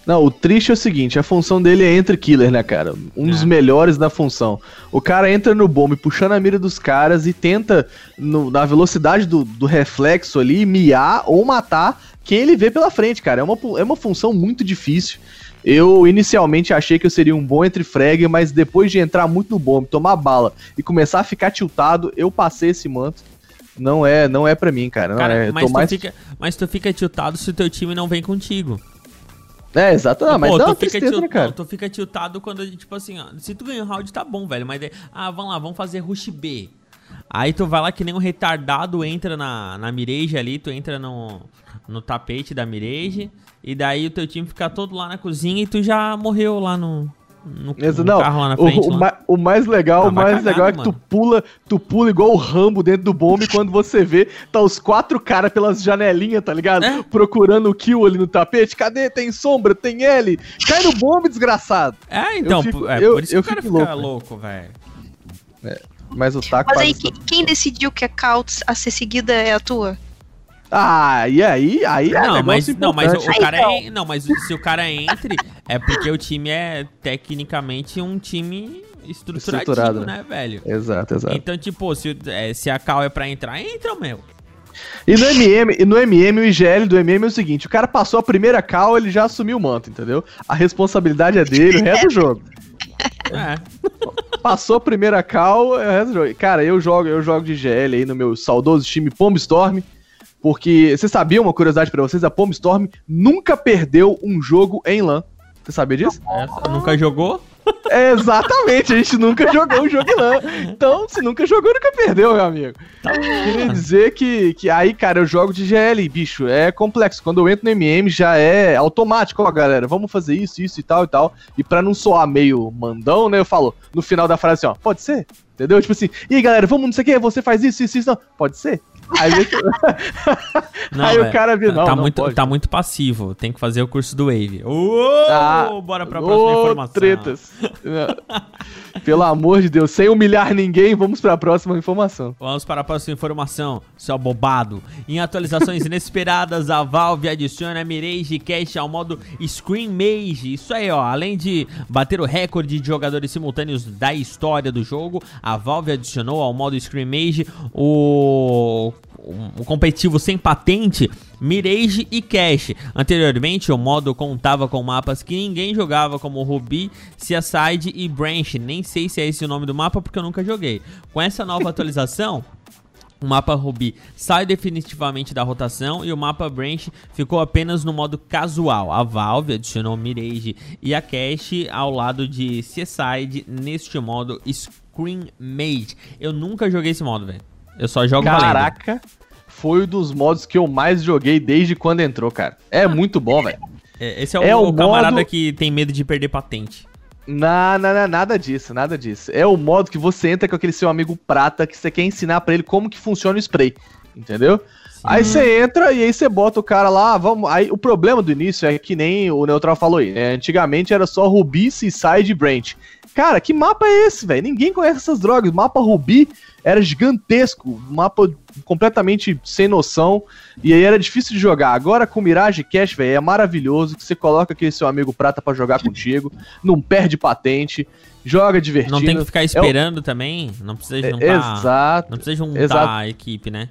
Não, o triste é o seguinte, a função dele é entre killer, né, cara? Um dos É. melhores da função. O cara entra no bombe puxando a mira dos caras e tenta, no- na velocidade do, do reflexo ali, miar ou matar quem ele vê pela frente, cara. É uma, é uma função muito difícil. Eu inicialmente achei que eu seria um bom entre frag, mas depois de entrar muito no bombe, tomar bala e começar a ficar tiltado, eu passei esse manto. Não é, não é para mim, cara. Cara, é, mas, tu mais... fica, mas tu fica tiltado se o teu time não vem contigo. É, exato. Ah, mas Pô, dá tu uma fica, tristeza, não, tu fica tiltado quando, tipo assim, ó, se tu ganha o round tá bom, velho, mas daí, ah, vamos lá, vamos fazer rush B. Aí tu vai lá que nem um retardado, entra na, na mirage ali, tu entra no, no tapete da mirage, e daí o teu time fica todo lá na cozinha e tu já morreu lá no, no, Exa- no não, carro lá na o, frente. o lá. o mais legal, Ah, o mais cagar, legal é que tu pula, tu pula igual o Rambo dentro do bombe quando você vê, tá os quatro caras pelas janelinhas, tá ligado? É. Procurando o kill ali no tapete. Cadê? Tem sombra, tem L. Cai no bombe, desgraçado. É, então, fico- é eu- por isso que eu o cara fica louco, louco, velho. Mas o taco Mas aí, isso. que- quem decidiu que a Couts a ser seguida é a tua? Ah, e aí? Aí é não, negócio mas, não, mas o, o cara é, não, mas se o cara entre, é porque o time é tecnicamente um time Estruturado, né, velho? Exato, exato. Então, tipo, se, é, se a cal é pra entrar, entra, meu. E no MM, e no MM, o IGL do MM é o seguinte: o cara passou a primeira call, ele já assumiu o manto, entendeu? A responsabilidade é dele, o resto do jogo. É. Passou a primeira call, é o resto do jogo. Cara, eu jogo, eu jogo de GL aí no meu saudoso time Pomb Storm. Porque, vocês sabiam uma curiosidade pra vocês? A Pomb Storm nunca perdeu um jogo em LAN. Você sabia disso? Essa, nunca jogou? É, exatamente, a gente nunca jogou um jogo em LAN. Então, se nunca jogou, nunca perdeu, meu amigo. Tá Queria dizer que, que aí, cara, eu jogo de GL, bicho, é complexo. Quando eu entro no MM já é automático, ó, galera, vamos fazer isso, isso e tal e tal. E pra não soar meio mandão, né, eu falo no final da frase assim, ó, pode ser? Entendeu? Tipo assim, e aí, galera, vamos não sei o que, você faz isso, isso, isso, não. Pode ser? Aí, Não, aí o velho, cara vira, tá, não, tá não muito, pode. tá muito passivo. Tem que fazer o curso do Wave. Ô, Ah, bora pra próxima Ô, informação. tretas. Pelo amor de Deus, sem humilhar ninguém, vamos para a próxima informação. Vamos para a próxima informação, seu bobado. Em atualizações inesperadas, a Valve adiciona Mirage Cash ao modo Screen Mage. Isso aí, ó. Além de bater o recorde de jogadores simultâneos da história do jogo, a Valve adicionou ao modo Screen Mage o o competitivo sem patente, Mirage e Cash. Anteriormente, o modo contava com mapas que ninguém jogava, como Ruby, Seaside e Branch. Nem sei se é esse o nome do mapa porque eu nunca joguei. Com essa nova atualização, o mapa Ruby sai definitivamente da rotação e o mapa Branch ficou apenas no modo casual. A Valve adicionou Mirage e a Cache ao lado de Seaside neste modo Screen Mage. Eu nunca joguei esse modo, velho. Eu só jogo Caraca, valendo. foi um dos modos que eu mais joguei desde quando entrou, cara. É muito bom, velho. É, esse é, é o, o, camarada modo... que tem medo de perder patente. Não, não, não, nada disso, nada disso. É o modo que você entra com aquele seu amigo prata que você quer ensinar para ele como que funciona o spray. Entendeu? Sim. Aí você entra e aí você bota o cara lá, vamos. Aí o problema do início é que nem o Neutral falou aí. Né? Antigamente era só Seaside e Branch. Cara, que mapa é esse, velho? Ninguém conhece essas drogas. Mapa Ruby era gigantesco, mapa completamente sem noção, e aí era difícil de jogar. Agora com Mirage Cash, velho, é maravilhoso, que você coloca aquele seu amigo prata para jogar contigo, não perde patente, joga divertido. Não tem que ficar esperando é também, não precisa juntar, é, exato, não precisa juntar exato. a equipe, né?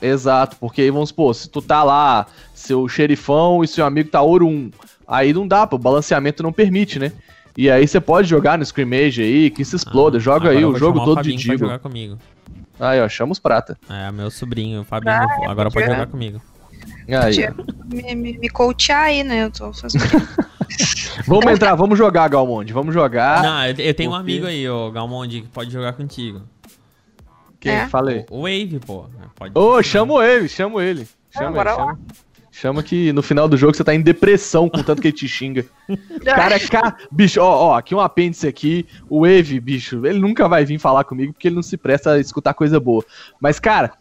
Exato, porque aí vamos supor, se tu tá lá, seu xerifão e seu amigo tá ouro 1, aí não dá, o balanceamento não permite, né? E aí você pode jogar no scrimmage aí, que se exploda. Ah, joga aí o jogo todo de Digo. jogar comigo. Aí, ó, chama os prata. É, meu sobrinho, o Fabinho, ah, agora pode jogar comigo. Aí. Me, me, me coachar aí, né? Eu tô fazendo. vamos entrar, vamos jogar, Galmonde. Vamos jogar. Não, eu, eu tenho um amigo aí, ô Galmonde, que pode jogar contigo. Quem? É? Falei. O Wave, pô. Ô, oh, chama o Wave, chama ele. Chama ah, ele, chama. Chama que no final do jogo você tá em depressão com tanto que ele te xinga. Cara, cara, bicho, ó, ó, aqui um apêndice aqui, o Eve, bicho, ele nunca vai vir falar comigo porque ele não se presta a escutar coisa boa. Mas, cara,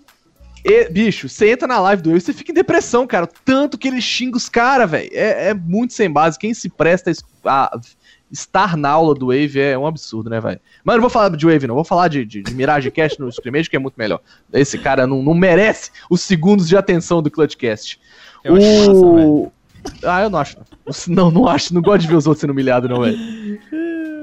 e, bicho, você entra na live do Eve, você fica em depressão, cara. Tanto que ele xinga os caras, velho. É, é, muito sem base. Quem se presta a, estar na aula do Wave é um absurdo, né, velho? Mas não vou falar de Wave, não. Vou falar de, de, de Mirage Cast no Scrimmage, que é muito melhor. Esse cara não, não merece os segundos de atenção do Clutchcast. Eu o... Massa, ah, eu não acho. Não, não acho. Não gosto de ver os outros sendo humilhados, não, velho.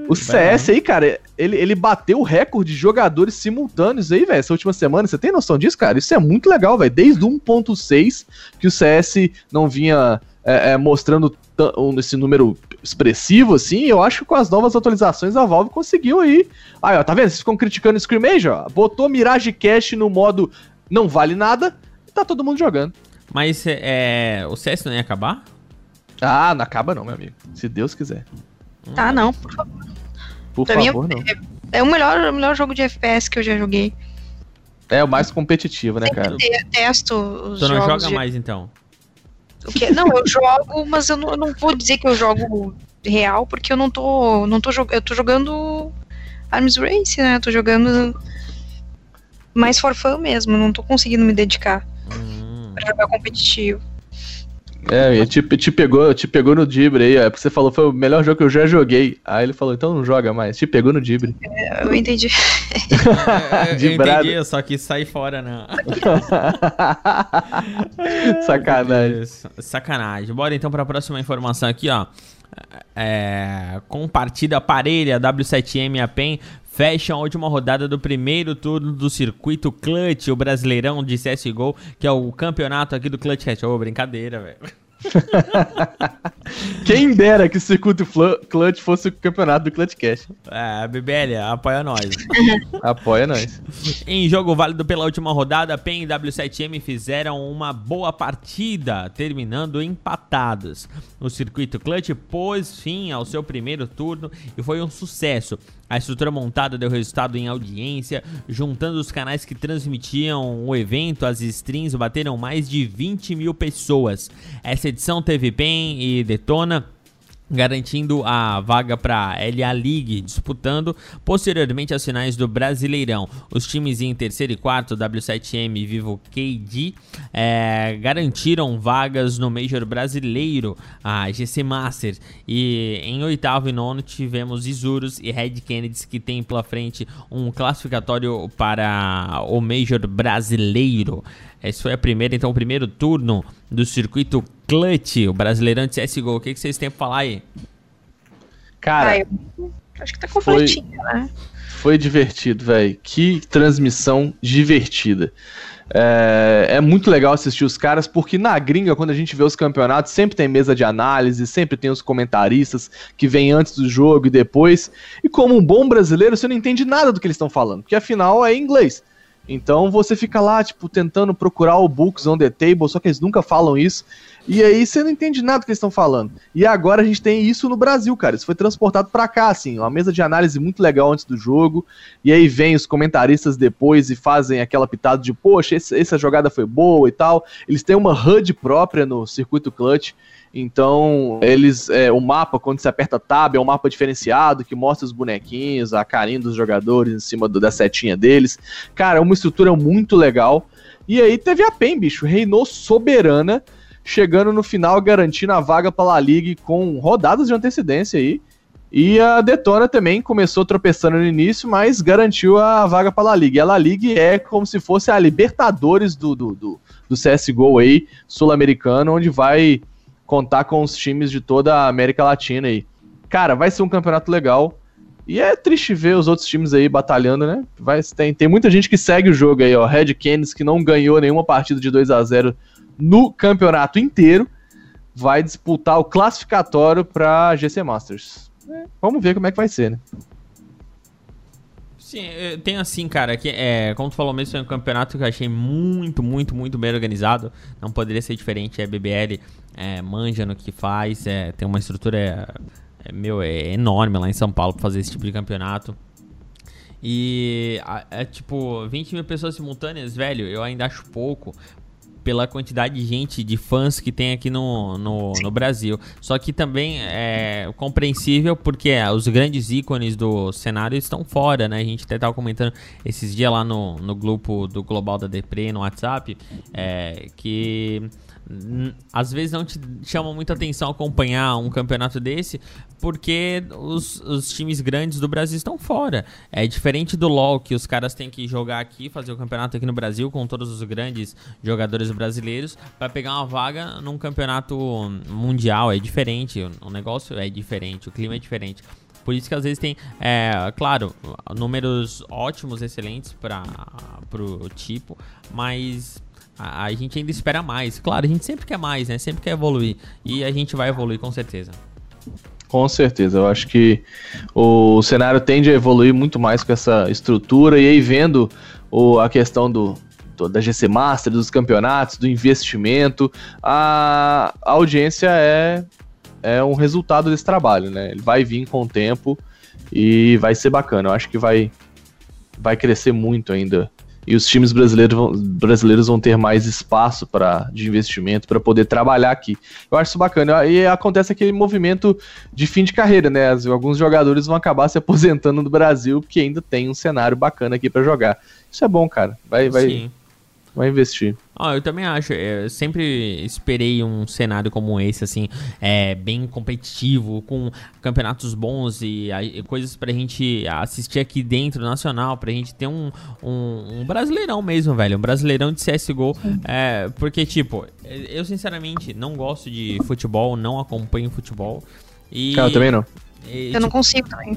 O CS aí, cara, ele, ele bateu o recorde de jogadores simultâneos aí, velho, essa última semana. Você tem noção disso, cara? Isso é muito legal, velho. Desde o 1.6 que o CS não vinha é, é, mostrando esse número expressivo, assim, eu acho que com as novas atualizações a Valve conseguiu aí. Aí, ó, tá vendo? Vocês ficam criticando o Scrimmage, ó. Botou Mirage Cash no modo não vale nada, tá todo mundo jogando. Mas é, o CS não ia acabar? Ah, não acaba não, meu amigo. Se Deus quiser. Tá, não, por favor. Por pra favor, mim, não. É, é, o, melhor, o melhor jogo de FPS que eu já joguei. É o mais competitivo, né, cara? Eu testo os Tu não joga de... mais, então? O quê? Não, eu jogo, mas eu não, eu não vou dizer que eu jogo real, porque eu não tô. Não tô eu tô jogando Arms Race, né? Eu tô jogando mais for fun mesmo, não tô conseguindo me dedicar pra jogar competitivo. É, te, te, pegou, te pegou no Dibre aí, é porque você falou, foi o melhor jogo que eu já joguei. Aí ele falou, então não joga mais, te pegou no Dibre. É, eu entendi. é, eu entendi, só que sai fora, não. Sacanagem. Sacanagem. Bora então pra próxima informação aqui, ó. É, com partida parelha, W7M e a PEN fecham a última rodada do primeiro turno do circuito Clutch, o Brasileirão de CSGO, que é o campeonato aqui do Clutch Ô, oh, brincadeira, velho. Quem dera que o circuito Clutch fosse o campeonato do Clutch Cash. É, BBL, apoia nós. apoia nós. Em jogo válido pela última rodada, PEN e W7M fizeram uma boa partida, terminando empatados. O circuito Clutch pôs fim ao seu primeiro turno e foi um sucesso. A estrutura montada deu resultado em audiência, juntando os canais que transmitiam o evento, as streams bateram mais de 20 mil pessoas. Essa edição teve PEN e Detona garantindo a vaga para a LA League, disputando posteriormente as finais do Brasileirão. Os times em terceiro e quarto, W7M e Vivo KD, é, garantiram vagas no Major Brasileiro, a GC Masters. E em oitavo e nono tivemos Isurus e Red Kennedy, que tem pela frente um classificatório para o Major Brasileiro. Esse foi a primeira, então, o primeiro turno do circuito Clutch, o Brasileirão de CSGO. O que, que vocês têm pra falar aí? Cara, ah, eu... acho que tá completinho, foi, né? Foi divertido, velho. Que transmissão divertida. É, é, muito legal assistir os caras, porque na gringa, quando a gente vê os campeonatos, sempre tem mesa de análise, sempre tem os comentaristas que vêm antes do jogo e depois. E como um bom brasileiro, você não entende nada do que eles estão falando, porque afinal é inglês. Então você fica lá, tipo, tentando procurar o books on the table, só que eles nunca falam isso. E aí você não entende nada que eles estão falando. E agora a gente tem isso no Brasil, cara. Isso foi transportado para cá, assim, uma mesa de análise muito legal antes do jogo. E aí vem os comentaristas depois e fazem aquela pitada de, poxa, essa jogada foi boa e tal. Eles têm uma HUD própria no circuito clutch. Então, eles. É, o mapa, quando você aperta Tab, é um mapa diferenciado que mostra os bonequinhos, a carinha dos jogadores em cima do, da setinha deles. Cara, é uma estrutura muito legal. E aí teve a PEN, bicho, reinou soberana, chegando no final, garantindo a vaga para La Liga com rodadas de antecedência aí. E a Detona também começou tropeçando no início, mas garantiu a vaga para a La Liga. E a La Liga é como se fosse a Libertadores do, do, do, do CSGO aí, sul-americano, onde vai contar com os times de toda a América Latina aí. Cara, vai ser um campeonato legal. E é triste ver os outros times aí batalhando, né? Vai, tem, tem muita gente que segue o jogo aí, ó. Red Canids, que não ganhou nenhuma partida de 2 a 0 no campeonato inteiro, vai disputar o classificatório para GC Masters. É, vamos ver como é que vai ser, né? Sim, tem assim, cara, que é, como tu falou mesmo, é um campeonato que eu achei muito, muito, muito bem organizado. Não poderia ser diferente. É BBL, é, manja no que faz, é, tem uma estrutura é, é, meu, é enorme lá em São Paulo pra fazer esse tipo de campeonato. E é tipo, 20 mil pessoas simultâneas, velho, eu ainda acho pouco pela quantidade de gente, de fãs que tem aqui no, no, no, Brasil. Só que também é compreensível porque é, os grandes ícones do cenário estão fora, né? A gente até estava comentando esses dias lá no, no grupo do Global da Depre, no WhatsApp, é, que às vezes não te chama muita atenção acompanhar um campeonato desse, porque os, os, times grandes do Brasil estão fora. É diferente do LoL, que os caras têm que jogar aqui, fazer o campeonato aqui no Brasil com todos os grandes jogadores brasileiros, para pegar uma vaga num campeonato mundial. É diferente, o negócio é diferente, o clima é diferente. Por isso que às vezes tem, é, claro, números ótimos, excelentes para o tipo, mas a, gente ainda espera mais. Claro, a gente sempre quer mais, né? Sempre quer evoluir. E a gente vai evoluir com certeza. Com certeza, eu acho que o cenário tende a evoluir muito mais com essa estrutura e aí vendo o, a questão do, da GC Master, dos campeonatos, do investimento, a, a audiência é, é um resultado desse trabalho, né? Ele vai vir com o tempo e vai ser bacana. Eu acho que vai, vai crescer muito ainda e os times brasileiros vão, brasileiros vão ter mais espaço para de investimento para poder trabalhar aqui. Eu acho isso bacana. E acontece aquele movimento de fim de carreira, né? Alguns jogadores vão acabar se aposentando no Brasil porque ainda tem um cenário bacana aqui para jogar. Isso é bom, cara. Vai, vai, Sim. Vai investir. Ah, eu também acho. Eu sempre esperei um cenário como esse, assim, é, bem competitivo, com campeonatos bons e, e coisas pra gente assistir aqui dentro, nacional, pra gente ter um, um, um brasileirão mesmo, velho. Um brasileirão de CSGO. É, porque, tipo, eu sinceramente não gosto de futebol, não acompanho futebol. E, Cara, eu também não. E, eu tipo, não consigo também.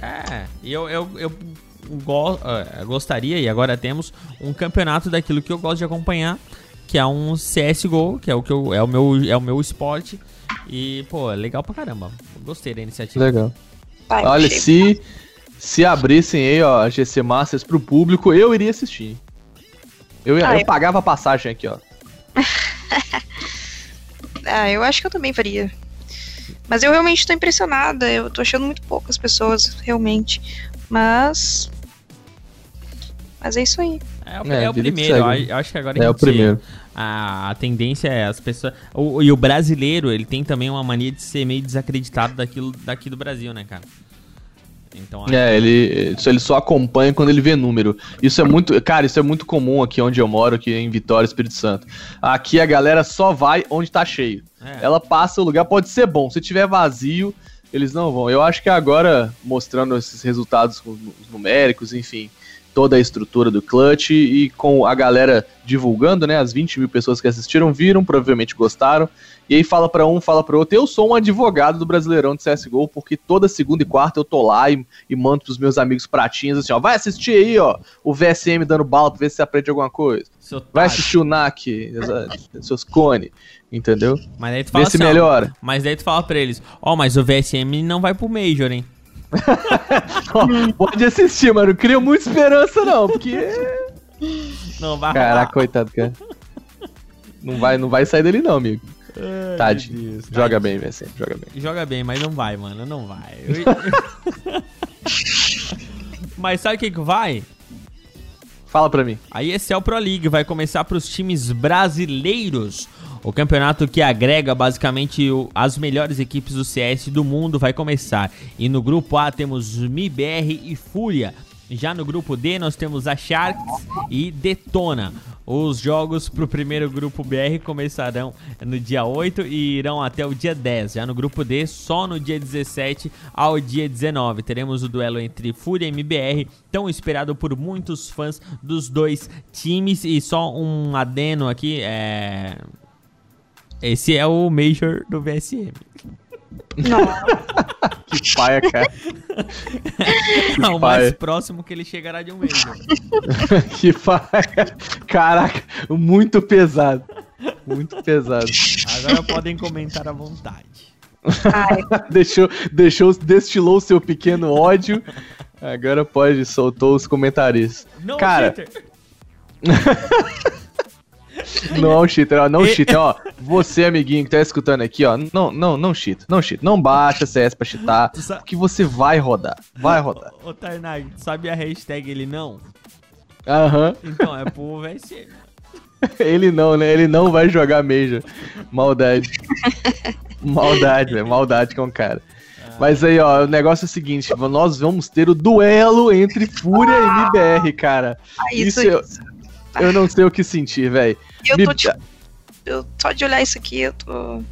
É, eu, eu, eu go uh, gostaria, e agora temos, um campeonato daquilo que eu gosto de acompanhar, que é um CSGO, que é o, que eu, é o, meu, é o meu esporte. E, pô, é legal pra caramba. Gostei da iniciativa. Legal. Ai, Olha, se, se abrissem aí, ó, a GC Masters pro público, eu iria assistir. Eu, ah, eu, eu pagava a passagem aqui, ó. ah, eu acho que eu também faria. Mas eu realmente tô impressionada. Eu tô achando muito poucas pessoas, realmente. Mas. Mas é isso aí. É, o, é, é o primeiro, eu acho que agora é a gente, o primeiro. A, a tendência é as pessoas. O, e o brasileiro, ele tem também uma mania de ser meio desacreditado daquilo daqui do Brasil, né, cara? Então, é, ele, ele só acompanha quando ele vê número. Isso é muito. Cara, isso é muito comum aqui onde eu moro, aqui em Vitória, Espírito Santo. Aqui a galera só vai onde tá cheio. É. Ela passa o lugar, pode ser bom. Se tiver vazio, eles não vão. Eu acho que agora, mostrando esses resultados numéricos, enfim, toda a estrutura do Clutch e com a galera divulgando, né? As 20 mil pessoas que assistiram viram, provavelmente gostaram. E aí fala para um, fala para outro. Eu sou um advogado do Brasileirão de CSGO, porque toda segunda e quarta eu tô lá e, e mando pros meus amigos pratinhos assim, ó, vai assistir aí, ó, o VSM dando bala pra ver se você aprende alguma coisa. Vai assistir o NAC, seus cone, entendeu? Mas daí tu fala Vê se assim, melhora. Mas daí tu fala pra eles, ó, oh, mas o VSM não vai pro Major, hein? Pode assistir, mano. Não crio muita esperança, não, porque. Não vai Caraca, coitado, cara. Não vai, não vai sair dele, não, amigo. Tade. Joga bem, velho. Joga bem. Joga bem, mas não vai, mano. Não vai. mas sabe o que, que vai? Fala pra mim. A ESL Pro League vai começar pros times brasileiros. O campeonato que agrega basicamente as melhores equipes do CS do mundo vai começar. E no grupo A temos MIBR e Fúria. Já no grupo D nós temos a Sharks e Detona. Os jogos para o primeiro grupo BR começarão no dia 8 e irão até o dia 10. Já no grupo D, só no dia 17 ao dia 19. Teremos o duelo entre Fúria e MBR, tão esperado por muitos fãs dos dois times. E só um adeno aqui, é esse é o Major do VSM. Não. que paia, cara. Que o mais próximo que ele chegará de um Major. que paia. Caraca, muito pesado. Muito pesado. Agora podem comentar à vontade. deixou, deixou, destilou seu pequeno ódio. Agora pode, soltou os comentários. Não, cara. Não é um cheater, ó. Não cheater, ó. Você, amiguinho que tá escutando aqui, ó. Não, não, não cheat. Não cheat. Não baixa CS pra cheatar. Que você vai rodar. Vai rodar. Ô, ô Tarnag, sabe a hashtag ele não? Aham. Então, é pro VSM. ele não, né? Ele não vai jogar Major. Maldade. Maldade, velho. Maldade com o cara. Ah. Mas aí, ó, o negócio é o seguinte: nós vamos ter o duelo entre Fúria e MBR, cara. Ah, isso, isso, isso. Eu não sei o que sentir, velho. Eu Me... tô tipo. Eu, só de olhar isso aqui, eu tô.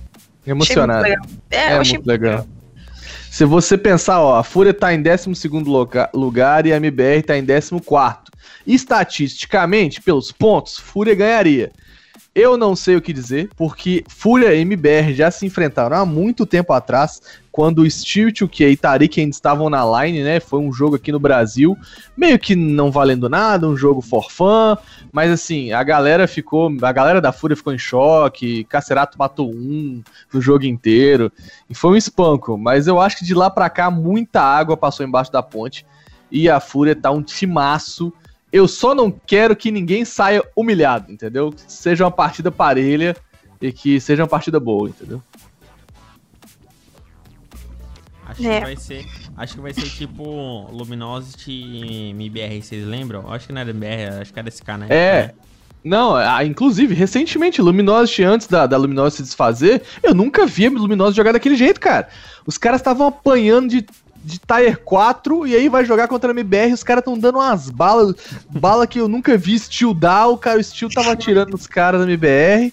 Emocionado. É, é muito muito legal. Se você pensar, ó, a Fúria tá em 12 lugar, lugar e a MBR tá em 14. Estatisticamente, pelos pontos, Fúria ganharia. Eu não sei o que dizer, porque Fúria e MBR já se enfrentaram há muito tempo atrás, quando o Steel 2K e Tariq ainda estavam na line, né? Foi um jogo aqui no Brasil, meio que não valendo nada, um jogo for mas assim, a galera ficou, a galera da Fúria ficou em choque, Cacerato matou um no jogo inteiro, e foi um espanco, mas eu acho que de lá pra cá muita água passou embaixo da ponte, e a Fúria tá um timaço, eu só não quero que ninguém saia humilhado, entendeu? Seja uma partida parelha e que seja uma partida boa, entendeu? Acho é. que vai ser. Acho que vai ser tipo Luminosity e MBR, vocês lembram? Acho que não era MBR, acho que era SK, né? É. é. Não, a, inclusive, recentemente, Luminosity, antes da, da Luminosity se desfazer, eu nunca vi a Luminosity jogar daquele jeito, cara. Os caras estavam apanhando de de Tier 4 e aí vai jogar contra a MBR, os caras estão dando umas balas, bala que eu nunca vi Steel dar, o cara o Steel tava atirando nos caras da MBR.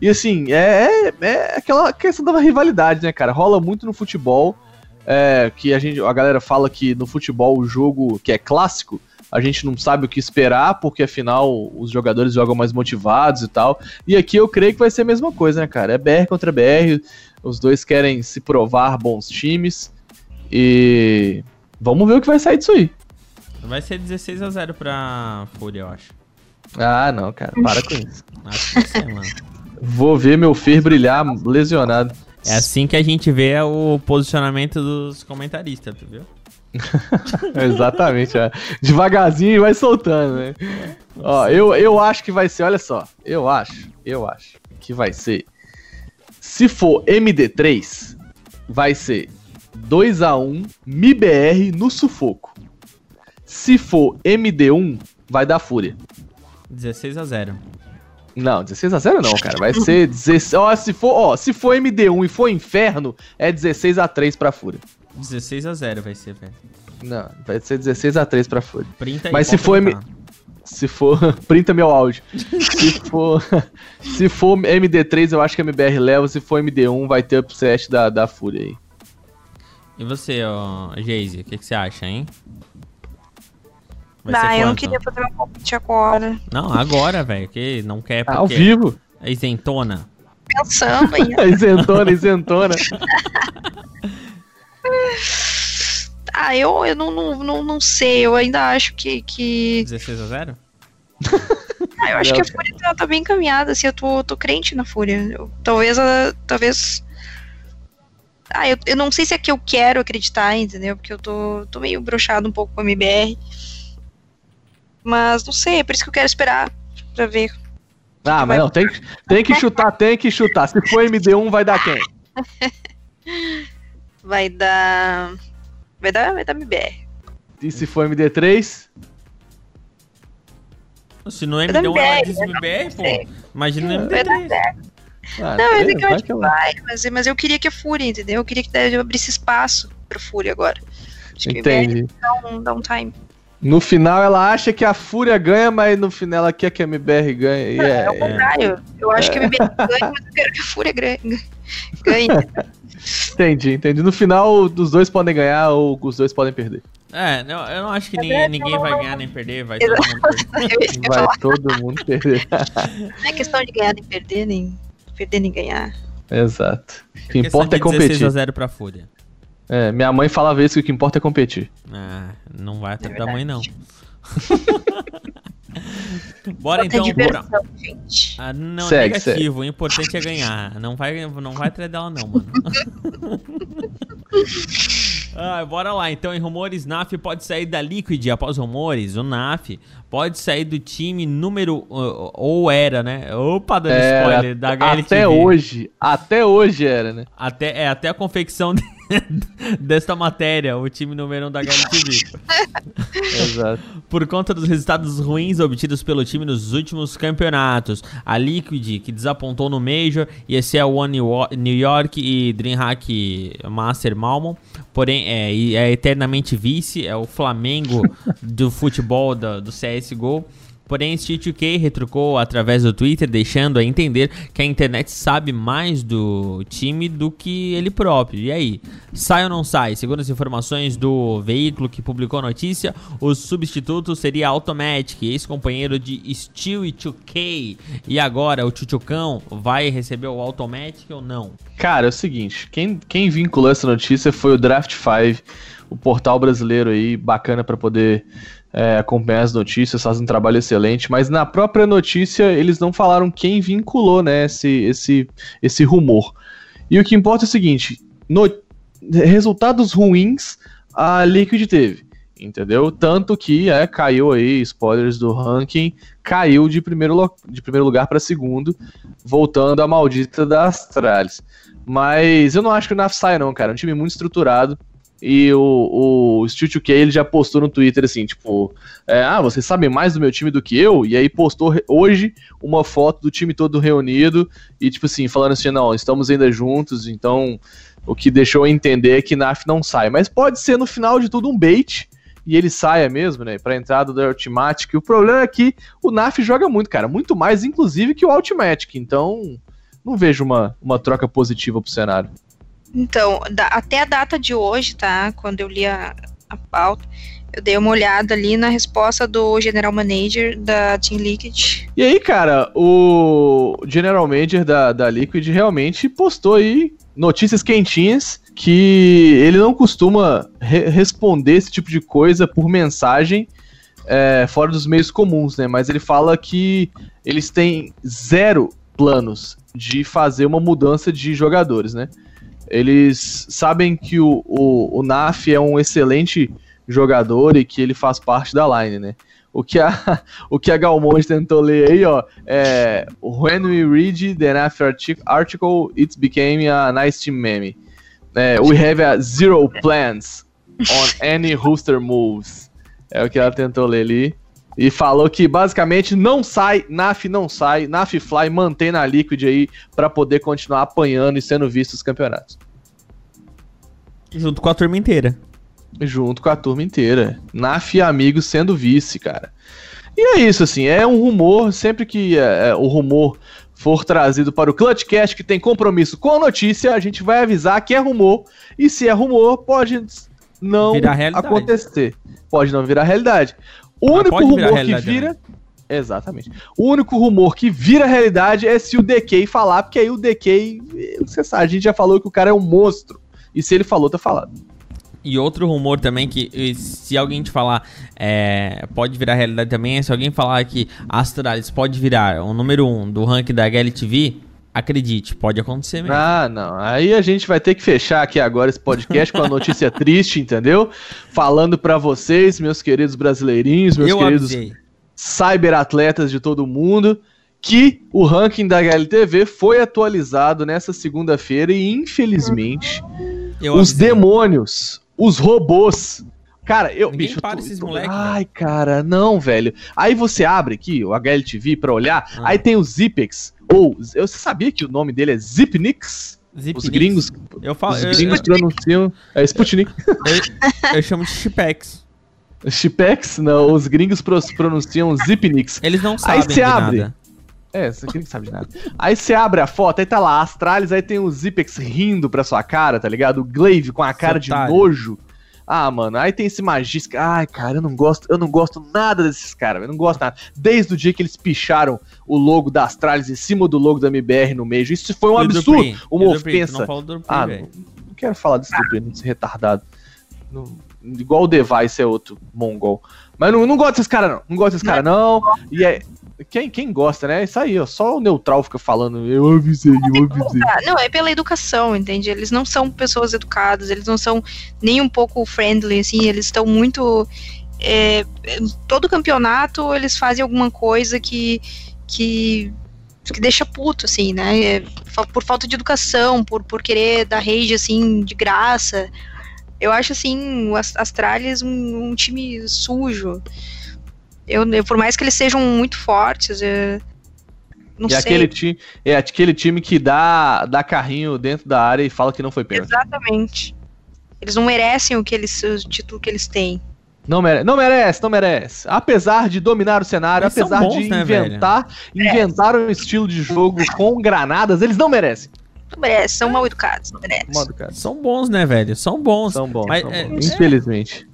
E assim, é, é, é, aquela questão da rivalidade, né, cara? Rola muito no futebol. É, que a gente a galera fala que no futebol o jogo que é clássico, a gente não sabe o que esperar, porque afinal os jogadores jogam mais motivados e tal. E aqui eu creio que vai ser a mesma coisa, né, cara? É BR contra BR, os dois querem se provar bons times. E vamos ver o que vai sair disso aí. Vai ser 16 a 0 pra Fúria, eu acho. Ah, não, cara, para com isso. Acho que vai ser, mano. Vou ver meu Fer brilhar lesionado. É assim que a gente vê o posicionamento dos comentaristas, tu viu? Exatamente, é. devagarzinho vai soltando, né? Ó, eu, eu acho que vai ser, olha só, eu acho, eu acho que vai ser. Se for MD3, vai ser 2 a 1 MIBR no sufoco. Se for MD1, vai dar Fúria. 16 a 0 Não, 16 a 0 não, cara. Vai ser 16. Ó, se for, ó, se for MD1 e for Inferno, é 16 a 3 pra Fúria. 16 a 0 vai ser, velho. Não, vai ser 16 a 3 pra Fúria. Printa Mas se for M- printar. Se for. Printa meu áudio. se for. Se for MD3, eu acho que a MBR leva. Se for MD1, vai ter upset da, da Fúria aí. E você, ó, Geise, o que, que você acha, hein? Vai Não, ser eu não queria fazer meu palpite agora. Não, agora, velho, que não quer porque... Ao vivo. É isentona. Pensando ainda. isentona, isentona. Ah, eu, eu não, não, não, não sei. Eu ainda acho que. que... 16 a 0 Ah, eu acho Não, que a Fúria tá, tá bem encaminhada, assim, eu tô, tô crente na Fúria. Eu- talvez ela. Talvez. Ah, eu, eu não sei se é que eu quero acreditar, entendeu? Porque eu tô, tô meio broxado um pouco com a MBR. Mas não sei, é por isso que eu quero esperar pra ver. Ah, mas não, tem, que- tem que chutar, tem que chutar. Se for MD1, vai dar quem? Vai dar. Vai dar, vai dar MBR. E se for MD3? Se Vai dar MD1 ela MBR, diz MBR, pô. Imagina dar MD3. Ah, Não, mas é, é que eu vai acho que ela- vai, mas, mas eu queria que a Fúria, entendeu? Eu queria que eu abrisse espaço pra Fúria agora. Acho que Entendi. dá um, dá um time. No final ela acha que a Fúria ganha, mas no final ela quer que a MBR ganhe. E é, É o contrário. Eu acho que a MBR ganha, mas eu quero que a Fúria ganhe. entendi, entendi. No final, os dois podem ganhar ou os dois podem perder. É, não, eu não acho que ninguém, ninguém vai ganhar nem perder, vai todo mundo perder. Vai todo mundo perder. não é questão de ganhar nem perder, nem perder nem ganhar. Exato. O que importa é de 16 competir. a 0 pra Fúria. É, minha mãe falava isso que o que importa é competir. Ah, não vai até É da mãe, não. Bora Bota então pra... diversão, gente. Ah, não, Segue, negativo. O importante é ganhar. Não vai, não vai atrás dela, não, mano. ah, bora lá. Então, em rumores, NAF pode sair da Liquid. Após rumores, o NAF pode sair do time número. uh, Ou era, né? Opa, dando É, spoiler da HLTV. até hoje, até hoje era, né? Até, é, até a confecção de- desta matéria, o time número 1 um da HLTV. Exato. Por conta dos resultados ruins obtidos pelo time nos últimos campeonatos. A Liquid, que desapontou no Major, ia ser a One New York e Dreamhack Master Malmon. Porém, é, e é eternamente vice, é o Flamengo do futebol da- do CSGO. Porém, Street 2K retrucou através do Twitter, deixando a entender que a internet sabe mais do time do que ele próprio. E aí, sai ou não sai? Segundo as informações do veículo que publicou a notícia, o substituto seria Automatic, ex-companheiro de Steel e 2K. E agora, o Chuchucão vai receber o Automatic ou não? Cara, é o seguinte, quem, quem vinculou essa notícia foi o Draft 5, o portal brasileiro aí, bacana pra poder é, acompanhar as notícias, faz um trabalho excelente, mas na própria notícia eles não falaram quem vinculou, né, esse, esse, esse rumor. E o que importa é o seguinte, no- resultados ruins a Liquid teve, entendeu? Tanto que é, caiu aí, spoilers do ranking, caiu de primeiro, de primeiro lugar para segundo, voltando à maldita da Astralis. Mas eu não acho que o NAF saia não, cara, é um time muito estruturado, e o, o Steel 2K ele já postou no Twitter assim, tipo, é, ah, vocês sabem mais do meu time do que eu? E aí postou hoje uma foto do time todo reunido e tipo assim, falando assim, não, estamos ainda juntos, então o que deixou entender é que NAF não sai. Mas pode ser no final de tudo um bait e ele saia mesmo, né, pra entrada do Ultimatic. O problema é que o NAF joga muito, cara, muito mais inclusive que o Ultimatic, então não vejo uma, uma troca positiva pro cenário. Então, da- até a data de hoje, tá? Quando eu li a, a pauta, eu dei uma olhada ali na resposta do General Manager da Team Liquid. E aí, cara, o General Manager da, da Liquid realmente postou aí notícias quentinhas que ele não costuma re- responder esse tipo de coisa por mensagem é, fora dos meios comuns, né? Mas ele fala que eles têm zero planos de fazer uma mudança de jogadores, né? Eles sabem que o, o, o Naf é um excelente jogador e que ele faz parte da line, né? O que a, o que a Galmonte tentou ler aí, ó, é When we read the NAF artic- article, it became a nice team meme. É, we have a zero plans on any rooster moves. É o que ela tentou ler ali. E falou que basicamente não sai, NAF não sai, NAF Fly mantém na Liquid aí para poder continuar apanhando e sendo visto os campeonatos. Junto com a turma inteira. Junto com a turma inteira. NAF e amigos sendo vice, cara. E é isso, assim, é um rumor, sempre que é, é, o rumor for trazido para o Clutchcast que tem compromisso com a notícia, a gente vai avisar que é rumor. E se é rumor, pode não acontecer. Pode não virar realidade. O único rumor que vira. Né? Exatamente. O único rumor que vira realidade é se o DK falar, porque aí o DK, você sabe, a gente já falou que o cara é um monstro. E se ele falou, tá falado. E outro rumor também que se alguém te falar é, pode virar realidade também, é se alguém falar que Astralis pode virar o número 1 um do ranking da HLTV, acredite, pode acontecer mesmo. Ah, não. Aí a gente vai ter que fechar aqui agora esse podcast com a notícia triste, entendeu? Falando para vocês, meus queridos brasileirinhos, meus Eu queridos avisei. cyberatletas de todo mundo, que o ranking da HLTV foi atualizado nessa segunda-feira e infelizmente Eu os avisei. demônios, os robôs. Cara, eu. Ninguém bicho, para tô, esses moleques. Ai, cara, não, velho. Aí você abre aqui o HLTV pra olhar, ah. aí tem o Zipex. Ou, eu, você sabia que o nome dele é Zipnix? Zipnix? Os gringos. Eu falo, os gringos eu, pronunciam. É Sputnik. Eu, eu chamo de Chipex. Chipex? Não, os gringos pronunciam Zipnix. Eles não sabem. Aí você abre. Nada. É, você não sabe de nada. Aí você abre a foto, aí tá lá, Astralis, aí tem o Zipex rindo pra sua cara, tá ligado? O Glaive com a cara de nojo. Ah, mano, aí tem esse magista. Ai, cara, eu não gosto, eu não gosto nada desses caras, eu não gosto nada. Desde o dia que eles picharam o logo da Astralis em cima do logo da MBR no meio. Isso foi um absurdo, uma ofensa. Não ah, não, não, quero falar desse Dupri, esse retardado. Não, igual o Device é outro mongol. Mas não, não gosto desses caras, não. Não gosto desses caras, não. E é, quem, quem gosta, né? Isso aí, ó. Só o neutral fica falando, eu avisei, eu avisei. Não, é pela educação, entende? Eles não são pessoas educadas, eles não são nem um pouco friendly, assim, eles estão muito. É, todo campeonato eles fazem alguma coisa que. que que deixa puto, assim, né? É, por falta de educação, por, por querer dar rage, assim, de graça. Eu acho, assim, o Astralis um, um time sujo. Eu, eu, por mais que eles sejam muito fortes, eu, não e sei. Aquele time, é aquele time que dá, dá carrinho dentro da área e fala que não foi pênalti. Exatamente. Eles não merecem o, que eles, o título que eles têm. Não merece, não merece, não merece. Apesar de dominar o cenário, Eles apesar bons, de né, inventar, inventar um estilo de jogo com granadas, eles não merecem. Não merecem, são mal educados, não merecem. São bons, né, velho? São bons. São bons, Mas, são é, bons. infelizmente.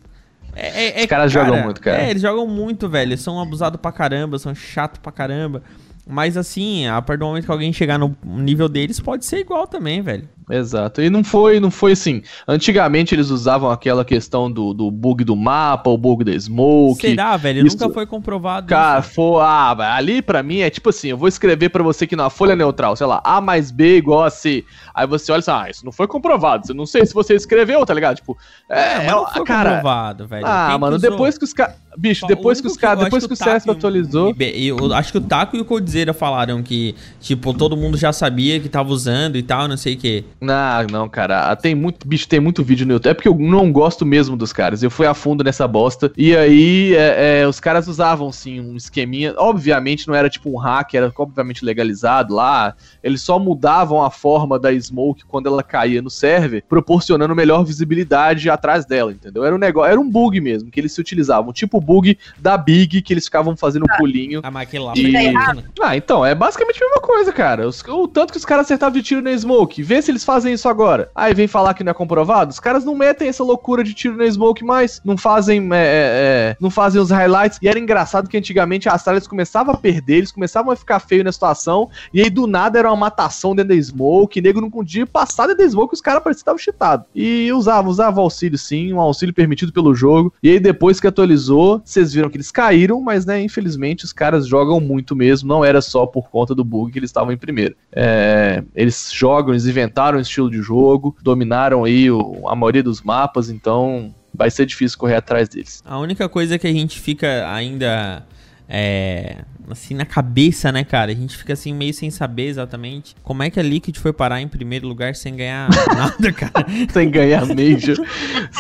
É, é, é, Os caras cara, jogam muito, cara. É, eles jogam muito, velho. São abusados pra caramba, são chato pra caramba. Mas assim, a partir do momento que alguém chegar no nível deles, pode ser igual também, velho. Exato. E não foi, não foi assim. Antigamente eles usavam aquela questão do, do bug do mapa, o bug da smoke. Será, velho? Isso... Nunca foi comprovado. Cara, isso. foi. Ah, ali para mim é tipo assim: eu vou escrever para você que na folha neutral, sei lá, A mais B igual a C. Aí você olha e assim, ah, isso não foi comprovado. Eu não sei se você escreveu, tá ligado? Tipo, é, é não foi cara... comprovado, velho. Ah, Quem mano, depois que os caras. Bicho, depois que os caras. Depois que o CSP atualizou. Eu acho que o Taco e o Codzeira falaram que, tipo, todo mundo já sabia que tava usando e tal, não sei o quê. Não, não, cara. Ah, tem muito. Bicho, tem muito vídeo no YouTube. É porque eu não gosto mesmo dos caras. Eu fui a fundo nessa bosta. E aí, é, é, os caras usavam, sim, um esqueminha. Obviamente não era tipo um hack, era obviamente legalizado lá. Eles só mudavam a forma da Smoke quando ela caía no server, proporcionando melhor visibilidade atrás dela, entendeu? Era um negócio, era um bug mesmo que eles se utilizavam, tipo o bug da Big que eles ficavam fazendo um pulinho. Ah, mas aquele lá e... Ah, então, é basicamente a mesma coisa, cara. Os, o tanto que os caras acertavam de tiro na Smoke, vê se eles fazem isso agora. Aí vem falar que não é comprovado. Os caras não metem essa loucura de tiro na Smoke mais, não fazem é, é, é, não fazem os highlights. E era engraçado que antigamente a Astralis começava a perder, eles começavam a ficar feio na situação, e aí do nada era uma matação dentro da Smoke, nego não podia passar dentro da Smoke, os caras pareciam que estavam cheatados. E usava, usava auxílio sim, um auxílio permitido pelo jogo. E aí depois que atualizou, vocês viram que eles caíram, mas né, infelizmente os caras jogam muito mesmo, não era só por conta do bug que eles estavam em primeiro. É, eles jogam, eles inventaram estilo de jogo, dominaram aí o, a maioria dos mapas, então vai ser difícil correr atrás deles. A única coisa que a gente fica ainda é, assim na cabeça, né, cara? A gente fica assim meio sem saber exatamente como é que a Liquid foi parar em primeiro lugar sem ganhar nada, cara. sem ganhar Major.